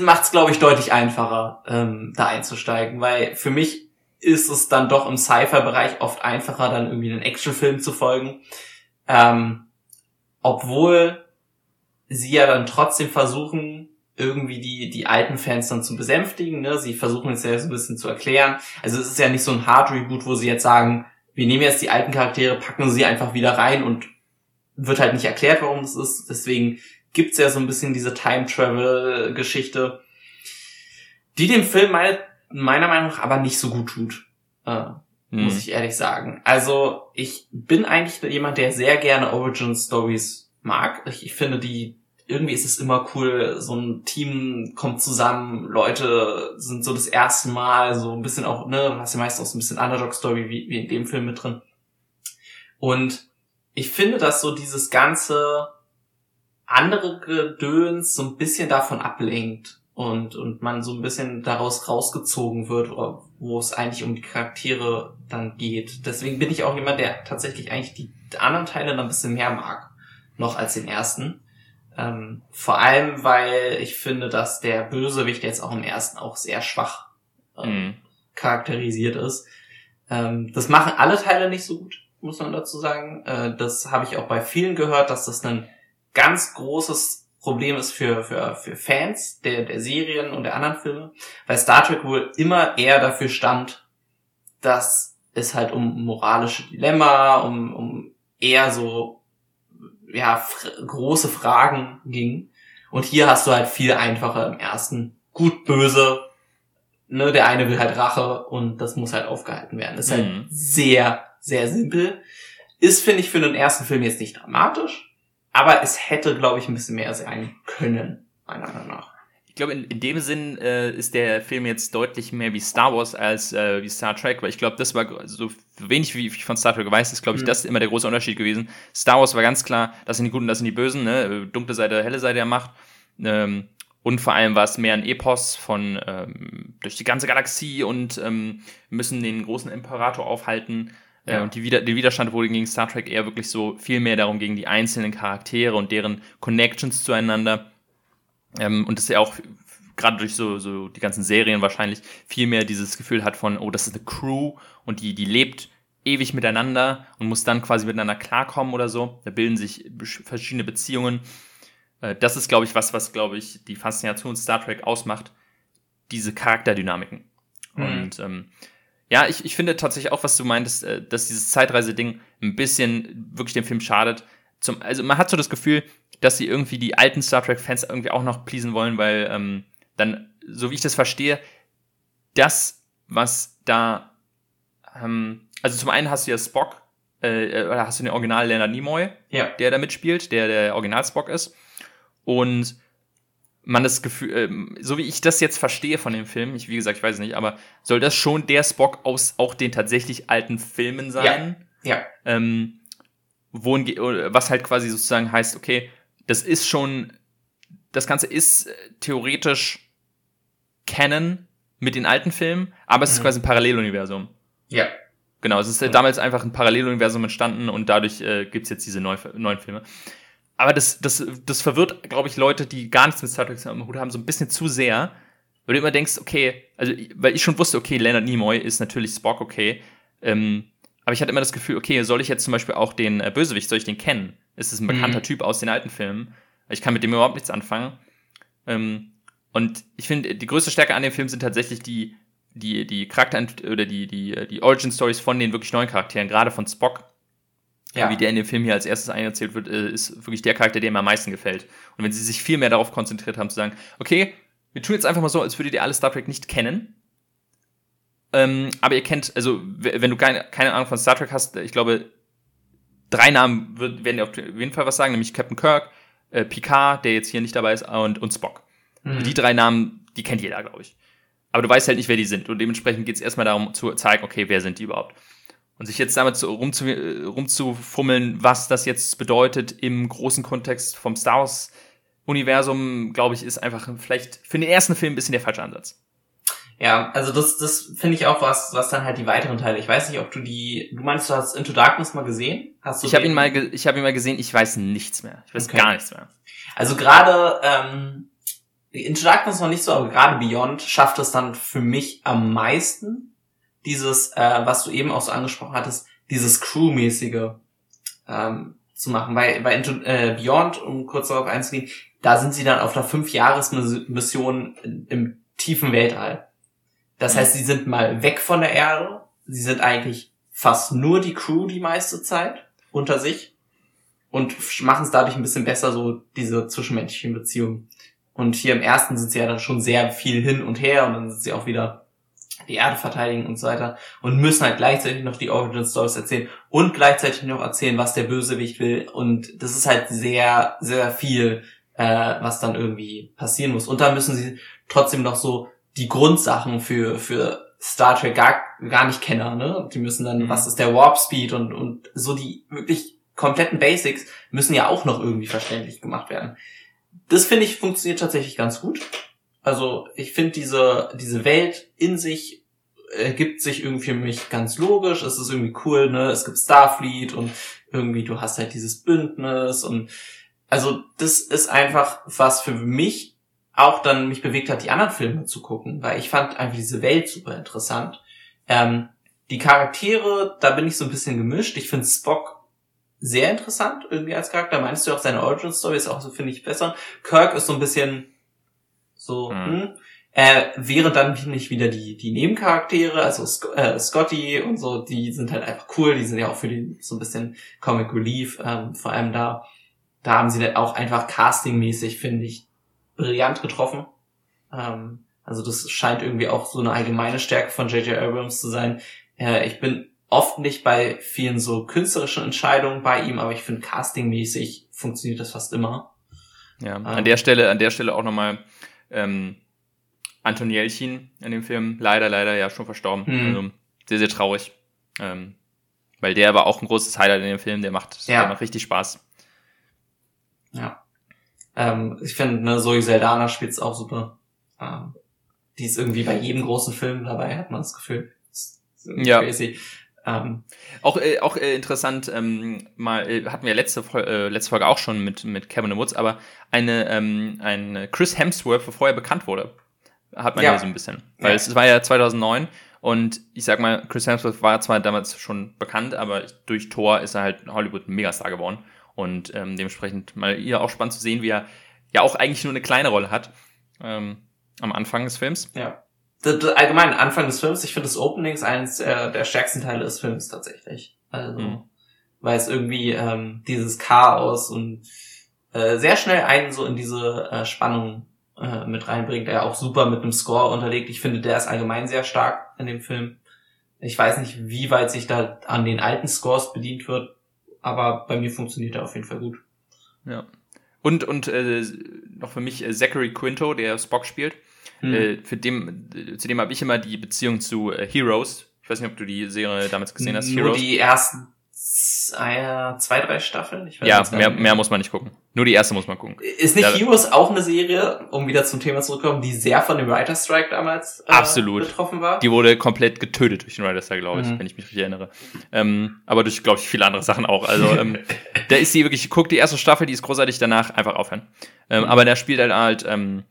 macht es, glaube ich, deutlich einfacher, ähm, da einzusteigen, weil für mich ist es dann doch im Sci-Fi-Bereich oft einfacher, dann irgendwie einen Actionfilm zu folgen. Ähm, obwohl sie ja dann trotzdem versuchen, irgendwie die, die alten Fans dann zu besänftigen. Ne? Sie versuchen es ja so ein bisschen zu erklären. Also es ist ja nicht so ein Hard Reboot, wo sie jetzt sagen, wir nehmen jetzt die alten Charaktere, packen sie einfach wieder rein und wird halt nicht erklärt, warum es ist. Deswegen gibt's ja so ein bisschen diese Time-Travel-Geschichte, die dem Film meine meiner Meinung nach aber nicht so gut tut. Äh, hm. Muss ich ehrlich sagen. Also, ich bin eigentlich jemand, der sehr gerne Origin Stories mag. Ich, ich finde die, irgendwie ist es immer cool, so ein Team kommt zusammen, Leute sind so das erste Mal so ein bisschen auch, ne, hast ja meist auch so ein bisschen Underdog-Story wie, wie in dem Film mit drin. Und ich finde, dass so dieses ganze andere Gedöns so ein bisschen davon ablenkt und, und man so ein bisschen daraus rausgezogen wird, wo es eigentlich um die Charaktere dann geht. Deswegen bin ich auch jemand, der tatsächlich eigentlich die anderen Teile dann ein bisschen mehr mag, noch als den ersten. Ähm, vor allem, weil ich finde, dass der Bösewicht jetzt auch im ersten auch sehr schwach ähm, mhm. charakterisiert ist. Ähm, das machen alle Teile nicht so gut, muss man dazu sagen. Äh, das habe ich auch bei vielen gehört, dass das ein ganz großes Problem ist für, für, für Fans der, der Serien und der anderen Filme, weil Star Trek wohl immer eher dafür stand, dass es halt um moralische Dilemma, um, um eher so, ja, große Fragen ging. Und hier hast du halt viel einfacher im ersten. Gut, böse, ne, der eine will halt Rache und das muss halt aufgehalten werden. Das ist halt mhm. halt sehr, sehr simpel. Ist, finde ich, für den ersten Film jetzt nicht dramatisch aber es hätte, glaube ich, ein bisschen mehr sein können, meiner Meinung nach. Ich glaube, in, in dem Sinn äh, ist der Film jetzt deutlich mehr wie Star Wars als äh, wie Star Trek, weil ich glaube, das war so wenig wie ich von Star Trek weiß, ist glaube ich mhm. das immer der große Unterschied gewesen. Star Wars war ganz klar, das sind die Guten, das sind die Bösen, ne? dunkle Seite, helle Seite der Macht. Ähm, und vor allem war es mehr ein Epos von ähm, durch die ganze Galaxie und ähm, müssen den großen Imperator aufhalten. Äh, ja. und die Wider der Widerstand wurde gegen Star Trek eher wirklich so viel mehr darum gegen die einzelnen Charaktere und deren Connections zueinander. Ähm, und das ja auch gerade durch so, so die ganzen Serien wahrscheinlich viel mehr dieses Gefühl hat von, oh, das ist eine Crew und die, die lebt ewig miteinander und muss dann quasi miteinander klarkommen oder so. Da bilden sich verschiedene Beziehungen. Äh, das ist, glaube ich, was, was, glaube ich, die Faszination Star Trek ausmacht. Diese Charakterdynamiken. Mhm. Und ähm, ja, ich, ich finde tatsächlich auch, was du meintest, äh, dass dieses Zeitreise-Ding ein bisschen wirklich dem Film schadet. Zum, also man hat so das Gefühl, dass sie irgendwie die alten Star Trek-Fans irgendwie auch noch pleasen wollen, weil ähm, dann, so wie ich das verstehe, das, was da, ähm, also zum einen hast du ja Spock, äh, oder hast du den Original Leonard Nimoy, Ja. der da mitspielt, der der Original Spock ist. Und man das Gefühl, ähm, so wie ich das jetzt verstehe von dem Film, ich, wie gesagt, ich weiß es nicht, aber soll das schon der Spock aus auch den tatsächlich alten Filmen sein? Ja. Ähm, wohin, was halt quasi sozusagen heißt, okay, das ist schon, das Ganze ist äh, theoretisch Canon mit den alten Filmen, aber es ist Mhm. quasi ein Paralleluniversum. Ja. Genau, es ist Ja. damals einfach ein Paralleluniversum entstanden und dadurch äh, gibt's jetzt diese neu, neuen Filme. Aber das, das, das verwirrt, glaube ich, Leute, die gar nichts mit Star Trek am Hut haben, so ein bisschen zu sehr. Weil du immer denkst, okay, also, weil ich schon wusste, okay, Leonard Nimoy ist natürlich Spock, okay. Ähm, aber ich hatte immer das Gefühl, okay, soll ich jetzt zum Beispiel auch den äh, Bösewicht, soll ich den kennen? Ist es ein bekannter Mhm. Typ aus den alten Filmen? Ich kann mit dem überhaupt nichts anfangen. Ähm, und ich finde, die größte Stärke an dem Film sind tatsächlich die, die, die Charakter- oder die, die, die Origin-Stories von den wirklich neuen Charakteren, gerade von Spock. Ja. Wie der in dem Film hier als erstes eingezählt wird, äh, ist wirklich der Charakter, der mir am meisten gefällt. Und wenn sie sich viel mehr darauf konzentriert haben, zu sagen, okay, wir tun jetzt einfach mal so, als würdet ihr alle Star Trek nicht kennen. Ähm, aber ihr kennt, also wenn du keine, keine Ahnung von Star Trek hast, ich glaube, drei Namen wird, werden dir auf jeden Fall was sagen, nämlich Captain Kirk, äh, Picard, der jetzt hier nicht dabei ist, und, und Spock. Mhm. Die drei Namen, die kennt jeder, glaube ich. Aber du weißt halt nicht, wer die sind. Und dementsprechend geht es erstmal darum zu zeigen, okay, wer sind die überhaupt. Und sich jetzt damit so rumzu, äh, rumzufummeln, was das jetzt bedeutet im großen Kontext vom Star Wars Universum, glaube ich, ist einfach vielleicht für den ersten Film ein bisschen der falsche Ansatz. Ja, also das, das finde ich auch was, was dann halt die weiteren Teile. Ich weiß nicht, ob du die, du meinst, du hast Into Darkness mal gesehen? Hast du Ich habe ihn mal, ich habe ihn mal gesehen. Ich weiß nichts mehr. Ich weiß Okay. gar nichts mehr. Also gerade ähm, Into Darkness noch nicht so, aber gerade Beyond schafft es dann für mich am meisten, dieses, äh, was du eben auch so angesprochen hattest, dieses Crew-mäßige ähm, zu machen. Bei, bei Into, äh, Beyond, um kurz darauf einzugehen, da sind sie dann auf einer Fünf-Jahres-Mission im tiefen Weltall. Das heißt, sie sind mal weg von der Erde. Sie sind eigentlich fast nur die Crew die meiste Zeit unter sich und machen es dadurch ein bisschen besser, so diese zwischenmenschlichen Beziehungen. Und hier im ersten sind sie ja dann schon sehr viel hin und her und dann sind sie auch wieder die Erde verteidigen und so weiter und müssen halt gleichzeitig noch die Origin Stories erzählen und gleichzeitig noch erzählen, was der Bösewicht will. Und das ist halt sehr, sehr viel, äh, was dann irgendwie passieren muss. Und da müssen sie trotzdem noch so die Grundsachen für, für Star Trek gar, gar nicht kennen, ne? Die müssen dann, Mhm. was ist der Warp Speed und, und so die wirklich kompletten Basics müssen ja auch noch irgendwie verständlich gemacht werden. Das finde ich funktioniert tatsächlich ganz gut. Also ich finde diese, diese Welt in sich ergibt sich irgendwie für mich ganz logisch. Es ist irgendwie cool, ne? Es gibt Starfleet und irgendwie du hast halt dieses Bündnis und also das ist einfach was für mich auch dann mich bewegt hat, die anderen Filme zu gucken, weil ich fand einfach diese Welt super interessant. Ähm, die Charaktere, da bin ich so ein bisschen gemischt. Ich finde Spock sehr interessant irgendwie als Charakter. Meinst du auch seine Origin Story ist auch so finde ich besser. Kirk ist so ein bisschen so, Mhm. hm. Äh, während dann nicht wieder die, die Nebencharaktere, also Sc äh, Scotty und so, die sind halt einfach cool, die sind ja auch für den so ein bisschen Comic Relief, ähm, vor allem da, da haben sie dann auch einfach castingmäßig, finde ich, brillant getroffen. Ähm, also das scheint irgendwie auch so eine allgemeine Stärke von J.J. Abrams zu sein. Äh, ich bin oft nicht bei vielen so künstlerischen Entscheidungen bei ihm, aber ich finde castingmäßig funktioniert das fast immer. Ja, Ähm. an der Stelle, an der Stelle auch nochmal ähm, Anton Jelchin in dem Film, leider, leider ja schon verstorben. Hm. Also sehr, sehr traurig. Ähm, weil der war auch ein großes Highlight in dem Film, der macht, Ja. der macht richtig Spaß. Ja. Ähm, ich finde, ne, Zoe Saldana spielt's auch super. Ähm, die ist irgendwie bei jedem großen Film dabei, hat man das Gefühl. Das Ja. Crazy. Ähm, Auch, äh, auch äh, interessant, ähm, mal äh, hatten wir letzte, äh, letzte Folge auch schon mit, mit Kevin Woods, aber eine, ähm, ein Chris Hemsworth, bevor er bekannt wurde, hat man ja, Ja. so ein bisschen. Weil Ja. es war ja 2009 und ich sag mal, Chris Hemsworth war zwar damals schon bekannt, aber durch Thor ist er halt in Hollywood ein Megastar geworden und ähm, dementsprechend mal hier auch spannend zu sehen, wie er ja auch eigentlich nur eine kleine Rolle hat ähm, am Anfang des Films. ja. Allgemein, Anfang des Films, ich finde das Opening ist eines der, der stärksten Teile des Films tatsächlich. Also, Mhm. weil es irgendwie ähm, dieses Chaos und äh, sehr schnell einen so in diese äh, Spannung äh, mit reinbringt, der auch super mit einem Score unterlegt. Ich finde, der ist allgemein sehr stark in dem Film. Ich weiß nicht, wie weit sich da an den alten Scores bedient wird, aber bei mir funktioniert er auf jeden Fall gut. Ja. Und, und äh, noch für mich äh, Zachary Quinto, der Spock spielt. Hm. Äh, für dem, äh, zu dem habe ich immer die Beziehung zu äh, Heroes. Ich weiß nicht, ob du die Serie damals gesehen hast. Nur Heroes. die ersten zwei, drei Staffeln. Ich weiß ja, mehr, mehr muss man nicht gucken. Nur die erste muss man gucken. Ist nicht da, Heroes auch eine Serie, um wieder zum Thema zurückzukommen, die sehr von dem Writer's Strike damals äh, absolut. betroffen war? Die wurde komplett getötet durch den Writer's Strike, glaube ich, mhm. wenn ich mich richtig erinnere. Ähm, aber durch, glaube ich, viele andere Sachen auch. Also ähm, da ist die wirklich, guck die erste Staffel, die ist großartig, danach einfach aufhören. Ähm, mhm. Aber der spielt halt halt ähm,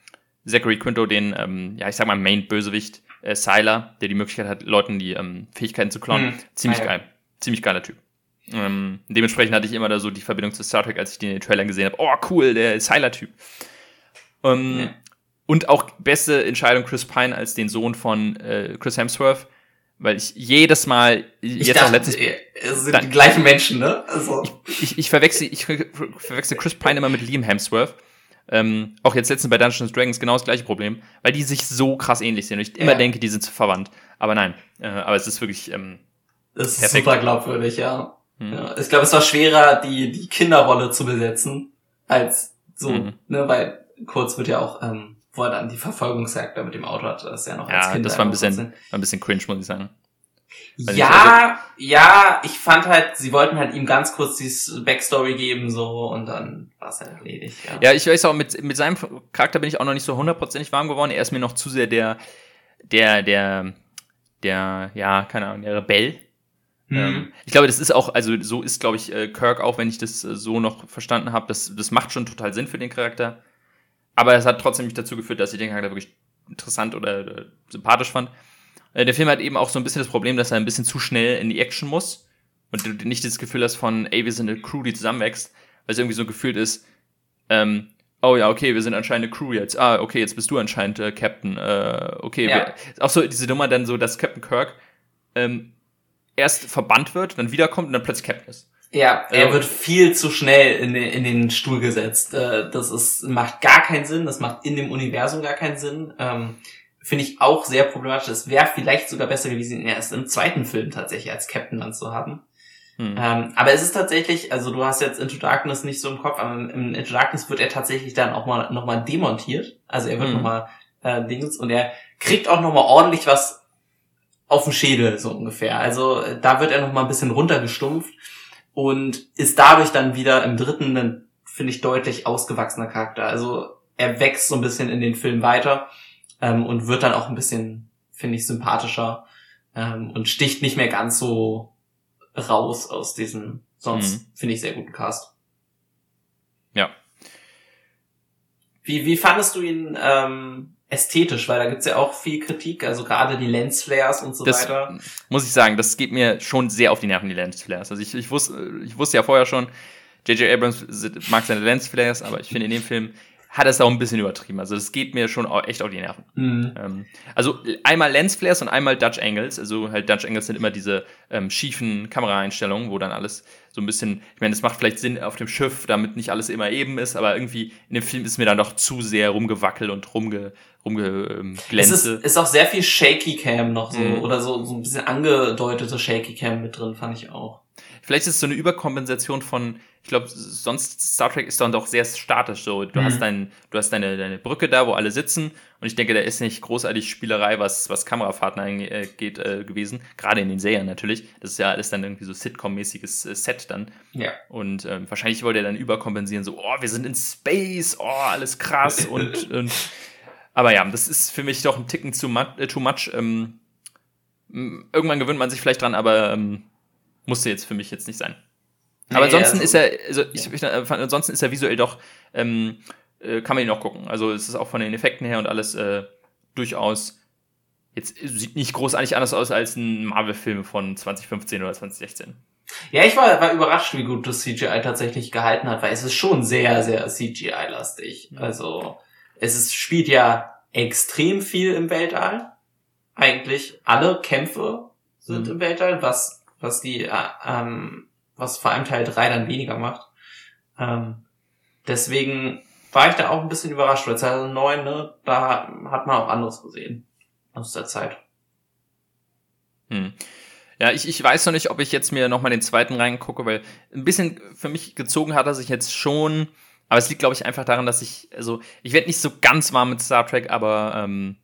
Zachary Quinto, den, ähm, ja, ich sag mal, Main-Bösewicht, äh, Sylar, der die Möglichkeit hat, Leuten die ähm, Fähigkeiten zu klauen. Mhm. Ziemlich ah, geil. Ziemlich geiler Typ. Ähm, dementsprechend hatte ich immer da so die Verbindung zu Star Trek, als ich den in den Trailern gesehen habe. Oh, cool, der Sylar-Typ. Ähm, ja. Und auch beste Entscheidung Chris Pine als den Sohn von äh, Chris Hemsworth, weil ich jedes Mal ich jetzt dachte, auch letztens es sind dann, die gleichen Menschen, ne? Also. Ich, ich, ich verwechsel ich verwechsel Chris Pine immer mit Liam Hemsworth. Ähm, auch jetzt letztens bei Dungeons Dragons genau das gleiche Problem, weil die sich so krass ähnlich sehen und ich immer denke, die sind verwandt. Aber nein, äh, aber es ist wirklich ähm, das ist perfekt. super glaubwürdig, ja. Mhm. ja. Ich glaube, es war schwerer, die, die Kinderrolle zu besetzen, als so, mhm. ne, weil kurz wird ja auch, ähm, wo er dann die Verfolgungsjagd da mit dem Auto hat, das ist ja noch als ja, Kind. das war ein bisschen, war ein bisschen cringe, muss ich sagen. ja, also, ja, ich fand halt, sie wollten halt ihm ganz kurz dieses Backstory geben, so, und dann war es halt erledigt, ja. Ja, ich weiß auch, mit, mit seinem Charakter bin ich auch noch nicht so hundertprozentig warm geworden. Er ist mir noch zu sehr der, der, der, der, ja, keine Ahnung, der Rebell. Mhm. Ähm, ich glaube, das ist auch, also so ist, glaube ich, äh, Kirk auch, wenn ich das äh, so noch verstanden habe. Das, das macht schon total Sinn für den Charakter. Aber es hat trotzdem nicht dazu geführt, dass ich den Charakter wirklich interessant oder äh, sympathisch fand. Der Film hat eben auch so ein bisschen das Problem, dass er ein bisschen zu schnell in die Action muss und du nicht das Gefühl hast von, ey, wir sind eine Crew, die zusammenwächst, weil es irgendwie so gefühlt ist, ähm, oh ja, okay, wir sind anscheinend eine Crew jetzt. Ah, okay, jetzt bist du anscheinend äh, Captain. Äh, okay, ja. wir, auch so diese Nummer dann so, dass Captain Kirk ähm, erst verbannt wird, dann wiederkommt und dann plötzlich Captain ist. Ja, er wird viel zu schnell in den, in den Stuhl gesetzt. Äh, das ist, macht gar keinen Sinn, das macht in dem Universum gar keinen Sinn. Ähm, Finde ich auch sehr problematisch. Es wäre vielleicht sogar besser gewesen, ihn erst im zweiten Film tatsächlich als Captain dann zu haben. Hm. Ähm, aber es ist tatsächlich, also du hast jetzt Into Darkness nicht so im Kopf, aber im Into Darkness wird er tatsächlich dann auch mal nochmal demontiert. Also er wird hm. nochmal äh, Dings und er kriegt auch nochmal ordentlich was auf den Schädel, so ungefähr. Also äh, da wird er nochmal ein bisschen runtergestumpft und ist dadurch dann wieder im dritten dann, finde ich, deutlich ausgewachsener Charakter. Also er wächst so ein bisschen in den Film weiter ähm, und wird dann auch ein bisschen, finde ich, sympathischer ähm, und sticht nicht mehr ganz so raus aus diesem sonst, mhm. finde ich, sehr guten Cast. Ja. Wie, wie fandest du ihn ähm, ästhetisch, weil da gibt's ja auch viel Kritik, also gerade die Lensflares und so das, weiter. Muss ich sagen, das geht mir schon sehr auf die Nerven, die Lensflares. Also ich, ich, wusste, ich wusste ja vorher schon, J.J. Abrams mag seine Lensflares, aber ich finde in dem Film hat es auch ein bisschen übertrieben. Also es geht mir schon echt auf die Nerven. Mhm. Ähm, also einmal Lensflares und einmal Dutch Angles. Also halt Dutch Angles sind immer diese ähm, schiefen Kameraeinstellungen, wo dann alles so ein bisschen, ich meine, es macht vielleicht Sinn auf dem Schiff, damit nicht alles immer eben ist, aber irgendwie in dem Film ist mir dann doch zu sehr rumgewackelt und rumge, rumgeglänzt. Es ist, ist auch sehr viel Shaky Cam noch so, mhm. oder so, so ein bisschen angedeutete Shaky Cam mit drin, fand ich auch. Vielleicht ist es so eine Überkompensation von, ich glaube, sonst Star Trek ist dann doch sehr statisch so. Du mhm. hast dein, du hast deine, deine Brücke da, wo alle sitzen und ich denke, da ist nicht großartig Spielerei, was, was Kamerafahrten angeht, äh, gewesen. Gerade in den Serien natürlich. Das ist ja alles dann irgendwie so Sitcom-mäßiges äh, Set dann. Ja. Und ähm, wahrscheinlich wollte er dann überkompensieren, so, oh, wir sind in Space, oh, alles krass und, und aber ja, das ist für mich doch ein Ticken zu much. Äh, too much. Ähm, irgendwann gewöhnt man sich vielleicht dran, aber ähm, musste jetzt für mich jetzt nicht sein. Aber nee, ansonsten also, ist er, also ich, ja. ich, äh, ansonsten ist er visuell doch, ähm, äh, kann man ihn noch gucken. Also es ist auch von den Effekten her und alles äh, durchaus jetzt sieht nicht großartig anders aus als ein Marvel-Film von 2015 oder 2016. Ja, ich war, war überrascht, wie gut das CGI tatsächlich gehalten hat, weil es ist schon sehr, sehr CGI-lastig. Also es ist, spielt ja extrem viel im Weltall. Eigentlich alle Kämpfe sind mhm. im Weltall, was was die, äh, ähm, was vor allem Teil 3 dann weniger macht. Ähm, deswegen war ich da auch ein bisschen überrascht, weil 2009, ne, da hat man auch anderes gesehen aus der Zeit. Hm. Ja, ich, ich weiß noch nicht, ob ich jetzt mir nochmal den zweiten reingucke, weil ein bisschen für mich gezogen hat er sich jetzt schon. Aber es liegt, glaube ich, einfach daran, dass ich, also, ich werde nicht so ganz warm mit Star Trek, aber ähm,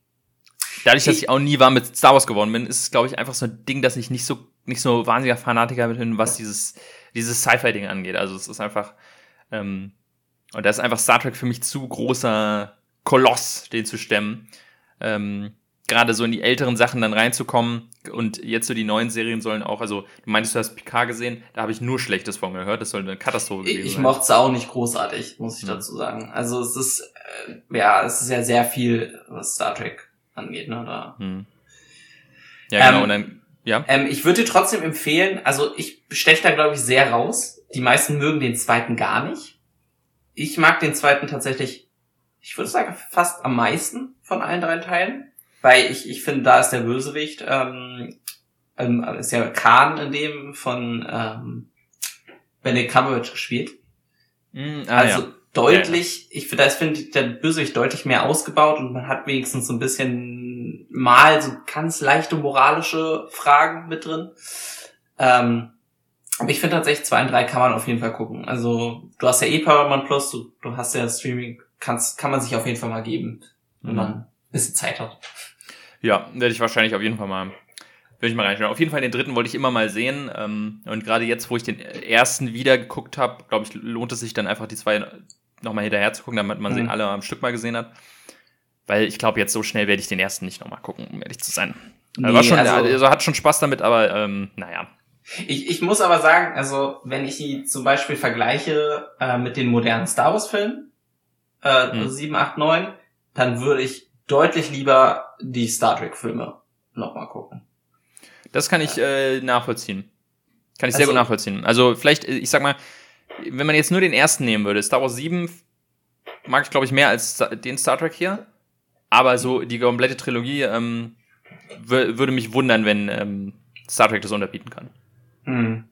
dadurch, dass ich, ich auch nie warm mit Star Wars geworden bin, ist es, glaube ich, einfach so ein Ding, dass ich nicht so, nicht so wahnsinniger Fanatiker bin, was dieses, dieses Sci-Fi-Ding angeht. Also es ist einfach, ähm, und da ist einfach Star Trek für mich zu großer Koloss, den zu stemmen. Ähm, gerade so in die älteren Sachen dann reinzukommen und jetzt so die neuen Serien sollen auch, also du meintest, du hast Picard gesehen, da habe ich nur Schlechtes von gehört, das soll eine Katastrophe gewesen ich, ich sein. Ich mochte es auch nicht großartig, muss ich mhm. dazu sagen. Also es ist, äh, ja, es ist ja sehr viel, was Star Trek angeht, ne, da. Mhm. Ja, genau, ähm, und dann, ja. Ähm, ich würde dir trotzdem empfehlen, also ich steche da, glaube ich, sehr raus. Die meisten mögen den zweiten gar nicht. Ich mag den zweiten tatsächlich, ich würde sagen, fast am meisten von allen drei Teilen weil ich, ich finde, da ist der Bösewicht, ähm, ähm, ist ja Khan in dem von ähm, Benedict Cumberbatch gespielt. Mm, ah, also ja. deutlich, ja. ich finde, da ist finde der Bösewicht deutlich mehr ausgebaut und man hat wenigstens so ein bisschen mal so ganz leichte moralische Fragen mit drin. Ähm, aber ich finde tatsächlich zwei und drei kann man auf jeden Fall gucken. Also du hast ja eh Paramount Plus, du, du hast ja Streaming, kannst, kann man sich auf jeden Fall mal geben, wenn mhm. man ein bisschen Zeit hat. Ja, werde ich wahrscheinlich auf jeden Fall mal, werde ich mal reinschauen. Auf jeden Fall den dritten wollte ich immer mal sehen. Ähm, und gerade jetzt, wo ich den ersten wieder geguckt habe, glaube ich, lohnt es sich dann einfach die zwei nochmal hinterher zu gucken, damit man mhm. sie alle am Stück mal gesehen hat. Weil ich glaube, jetzt so schnell werde ich den ersten nicht nochmal gucken, um ehrlich zu sein. Nee, war schon, also, also hat schon Spaß damit, aber ähm, naja. Ich, ich muss aber sagen, also wenn ich die zum Beispiel vergleiche äh, mit den modernen Star Wars Filmen, äh, hm. 7, 8, 9, dann würde ich deutlich lieber die Star Trek Filme nochmal gucken. Das kann ich äh, nachvollziehen. Kann ich also, sehr gut nachvollziehen. Also vielleicht, äh, ich sag mal, wenn man jetzt nur den ersten nehmen würde, Star Wars 7 mag ich, glaube ich, mehr als den Star Trek hier. Aber so die komplette Trilogie ähm, würde mich wundern, wenn ähm, Star Trek das unterbieten kann. Hm.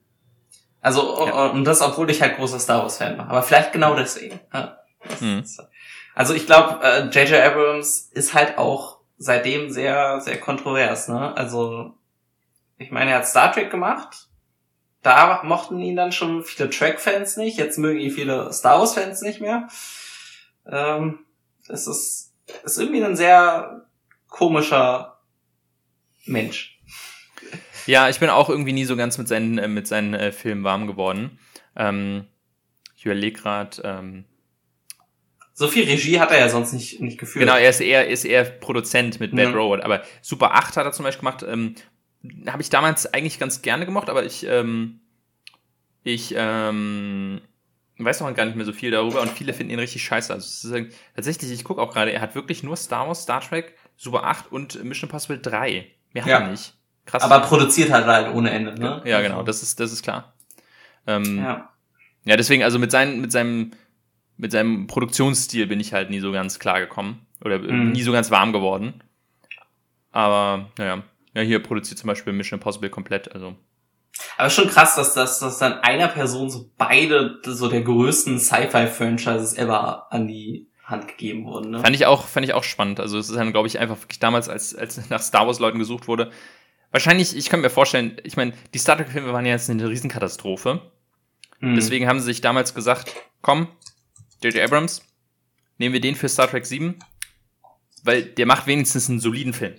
Also, ja. und das, obwohl ich halt großer Star Wars-Fan war. Aber vielleicht genau deswegen. Ja. Hm. Also ich glaube, J.J. Äh, Abrams ist halt auch seitdem sehr, sehr kontrovers, ne? Also, ich meine, er hat Star Trek gemacht. Da mochten ihn dann schon viele Track-Fans nicht. Jetzt mögen ihn viele Star Wars-Fans nicht mehr. Ähm, es ist, ist irgendwie ein sehr komischer Mensch. Ja, ich bin auch irgendwie nie so ganz mit seinen, äh, mit seinen äh, Filmen warm geworden. Ähm, ich überlege gerade, ähm, so viel Regie hat er ja sonst nicht, nicht geführt. Genau, er ist eher, ist eher Produzent mit Bad mhm. Road. Aber Super 8 hat er zum Beispiel gemacht. Ähm, Habe ich damals eigentlich ganz gerne gemocht, aber ich, ähm, ich ähm, weiß noch gar nicht mehr so viel darüber und viele finden ihn richtig scheiße. Also tatsächlich, ich gucke auch gerade, er hat wirklich nur Star Wars, Star Trek, Super 8 und Mission Impossible 3. Mehr hat ja. er nicht. Krass. Aber produziert halt halt ohne Ende, ne? Ja, genau, das ist, das ist klar. Ähm, ja. ja, deswegen, also mit, seinen, mit seinem mit seinem Produktionsstil bin ich halt nie so ganz klar gekommen oder mhm. nie so ganz warm geworden. Aber naja, ja, hier produziert zum Beispiel Mission Impossible komplett, also. Aber schon krass, dass das dass dann einer Person so beide so der größten Sci-Fi-Franchises ever an die Hand gegeben wurden. Ne? Fand ich auch, fand ich auch spannend. Also es ist dann, glaube ich, einfach wirklich damals, als, als nach Star Wars-Leuten gesucht wurde. Wahrscheinlich, ich kann mir vorstellen, ich meine, die Star Trek-Filme waren ja jetzt eine Riesenkatastrophe. Mhm. Deswegen haben sie sich damals gesagt, komm, J.J. Abrams, nehmen wir den für Star Trek 7, weil der macht wenigstens einen soliden Film.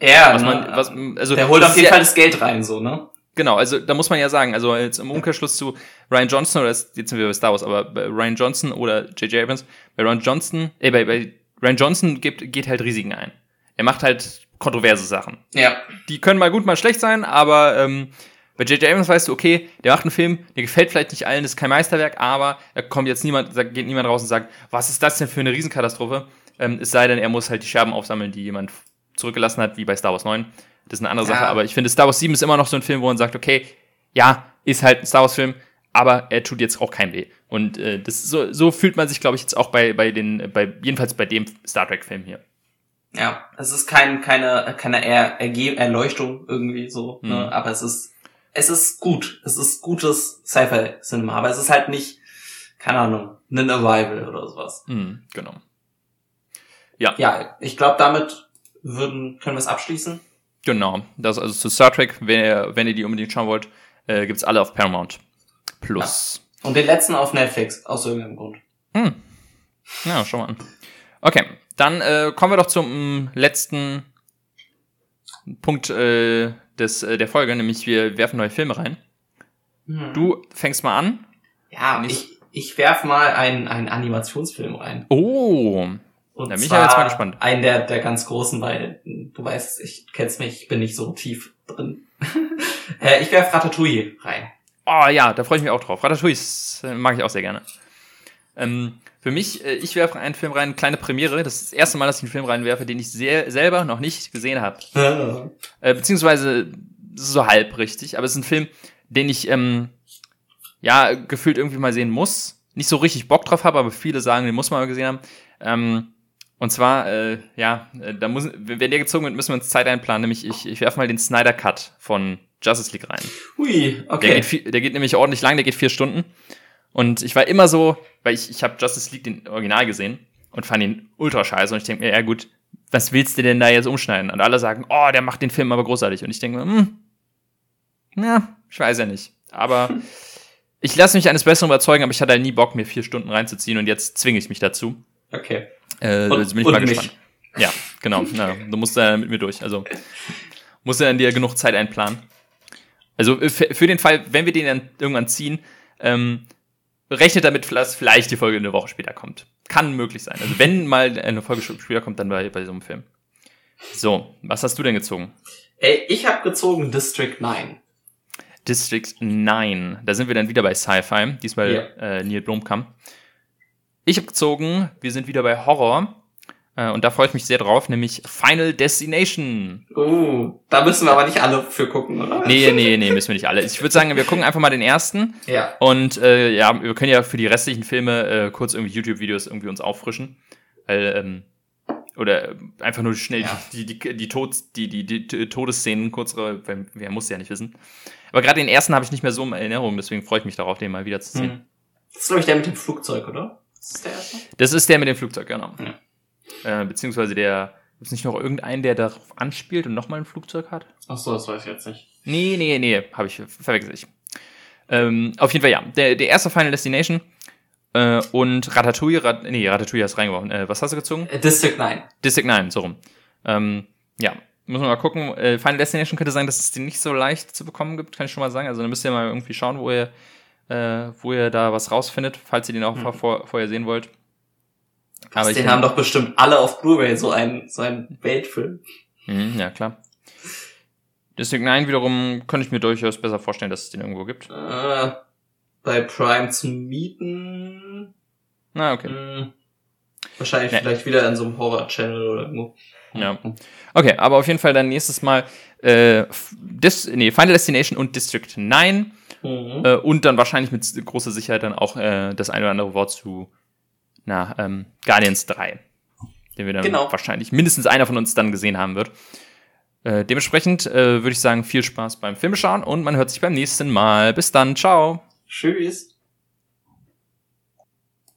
Ja, was man, ne? was, also, der holt auf jeden Fall das Geld rein, so, ne? Genau, also da muss man ja sagen, also jetzt im Umkehrschluss zu Ryan Johnson, oder jetzt sind wir bei Star Wars, aber bei Ryan Johnson oder J.J. Abrams, bei Ryan Johnson, äh, bei, bei Ryan Johnson geht, geht halt Risiken ein. Er macht halt kontroverse Sachen. Ja. Die können mal gut, mal schlecht sein, aber ähm, bei J.J. Abrams weißt du, okay, der macht einen Film, der gefällt vielleicht nicht allen, das ist kein Meisterwerk, aber da kommt jetzt niemand, da geht niemand raus und sagt, was ist das denn für eine Riesenkatastrophe? Ähm, es sei denn, er muss halt die Scherben aufsammeln, die jemand zurückgelassen hat, wie bei Star Wars 9. Das ist eine andere ja. Sache, aber ich finde, Star Wars 7 ist immer noch so ein Film, wo man sagt, okay, ja, ist halt ein Star Wars Film, aber er tut jetzt auch kein weh. Und äh, das so, so fühlt man sich, glaube ich, jetzt auch bei, bei den, bei, jedenfalls bei dem Star Trek-Film hier. Ja, es ist kein, keine, keine er Erleuchtung irgendwie so, ne? mhm. ne? aber es ist es ist gut. Es ist gutes Sci-Fi-Cinema, aber es ist halt nicht, keine Ahnung, ein Arrival oder sowas. Mhm, genau. Ja. Ja, ich glaube, damit würden, können wir es abschließen. Genau, das also zu Star Trek, wenn ihr, wenn ihr die unbedingt schauen wollt, äh, gibt's alle auf Paramount Plus. Ja. Und den letzten auf Netflix, aus irgendeinem Grund. Hm. Ja, schau mal an. Okay, dann äh, kommen wir doch zum letzten Punkt äh, des, äh, der Folge, nämlich wir werfen neue Filme rein. Hm. Du fängst mal an. Ja, ich, ich werf mal einen, einen Animationsfilm rein. Oh. Und da bin ich ja jetzt mal gespannt. Einen der, der ganz großen, weil du weißt, ich kennst mich, ich bin nicht so tief drin. äh, ich werf Ratatouille rein. Oh ja, da freue ich mich auch drauf. Ratatouille äh, mag ich auch sehr gerne. Ähm, für mich, äh, ich werfe einen Film rein, kleine Premiere. Das ist das erste Mal, dass ich einen Film reinwerfe, den ich sehr, selber noch nicht gesehen habe. äh, beziehungsweise so halb richtig. Aber es ist ein Film, den ich ähm, ja gefühlt irgendwie mal sehen muss. Nicht so richtig Bock drauf habe, aber viele sagen, den muss man mal gesehen haben. Ähm, und zwar, äh, ja, äh, da muss, wenn der gezogen wird, müssen wir uns Zeit einplanen. Nämlich, ich, ich werfe mal den Snyder Cut von Justice League rein. Ui, okay. Der geht, viel, der geht nämlich ordentlich lang, der geht vier Stunden. Und ich war immer so, weil ich, ich habe Justice League den Original gesehen und fand ihn ultra scheiße. Und ich denke mir, ja gut, was willst du denn da jetzt umschneiden? Und alle sagen, oh, der macht den Film aber großartig. Und ich denke mir, hm, ja, ich weiß ja nicht. Aber ich lasse mich eines Besseren überzeugen, aber ich hatte halt nie Bock, mir vier Stunden reinzuziehen und jetzt zwinge ich mich dazu. Okay. Äh, und, jetzt bin ich mal gespannt. Mich. Ja, genau. Na, du musst da mit mir durch. Also musst du dann dir genug Zeit einplanen. Also für den Fall, wenn wir den dann irgendwann ziehen, ähm, rechnet damit, dass vielleicht die Folge eine Woche später kommt. Kann möglich sein. Also wenn mal eine Folge später kommt, dann bei, bei so einem Film. So, was hast du denn gezogen? Ey, ich habe gezogen District 9. District 9. Da sind wir dann wieder bei Sci-Fi. Diesmal yeah. äh, Neil Blomkamp. Ich habe gezogen, wir sind wieder bei Horror. Äh, und da freue ich mich sehr drauf, nämlich Final Destination. Oh, da müssen wir aber nicht alle für gucken, oder? Nee, nee, nee, müssen wir nicht alle. Ich würde sagen, wir gucken einfach mal den ersten. Ja. Und äh, ja, wir können ja für die restlichen Filme äh, kurz irgendwie YouTube-Videos irgendwie uns auffrischen. Weil, ähm, oder einfach nur schnell ja. die, die, die, die, Tod, die, die, die Todesszenen kurz, weil wer muss ja nicht wissen. Aber gerade den ersten habe ich nicht mehr so in Erinnerung, deswegen freue ich mich darauf, den mal wieder zu sehen. Hm. Das ist, glaube ich, der mit dem Flugzeug, oder? Das ist der erste? Das ist der mit dem Flugzeug, genau. Ja. Äh, beziehungsweise der, gibt es nicht noch irgendeinen, der darauf anspielt und nochmal ein Flugzeug hat? Ach so, das weiß ich jetzt nicht. Nee, nee, nee, habe ich, verwechselt ich. Ähm, auf jeden Fall ja. Der, der erste Final Destination äh, und Ratatouille, Rat, nee, Ratatouille hast reingeworfen. Äh, was hast du gezogen? Äh, District 9. District 9, so rum. Ähm, ja, muss man mal gucken. Äh, Final Destination könnte sein, dass es die nicht so leicht zu bekommen gibt, kann ich schon mal sagen. Also dann müsst ihr mal irgendwie schauen, wo ihr, äh, wo ihr da was rausfindet, falls ihr den auch mhm. vor, vorher sehen wollt. Aber den haben doch bestimmt alle auf Blu-ray so einen, so einen Weltfilm. Mhm, ja, klar. Deswegen nein, wiederum könnte ich mir durchaus besser vorstellen, dass es den irgendwo gibt. Äh, bei Prime zu mieten. Na, okay. Mh, hm, wahrscheinlich nee. vielleicht wieder in so einem Horror-Channel oder irgendwo. Ja. Okay, aber auf jeden Fall dann nächstes Mal äh, Dis nee, Final Destination und District 9. Mhm. Äh, und dann wahrscheinlich mit großer Sicherheit dann auch äh, das eine oder andere Wort zu na, ähm, Guardians 3. Den wir dann genau. wahrscheinlich mindestens einer von uns dann gesehen haben wird. Äh, dementsprechend äh, würde ich sagen, viel Spaß beim Filmschauen und man hört sich beim nächsten Mal. Bis dann, ciao. Tschüss.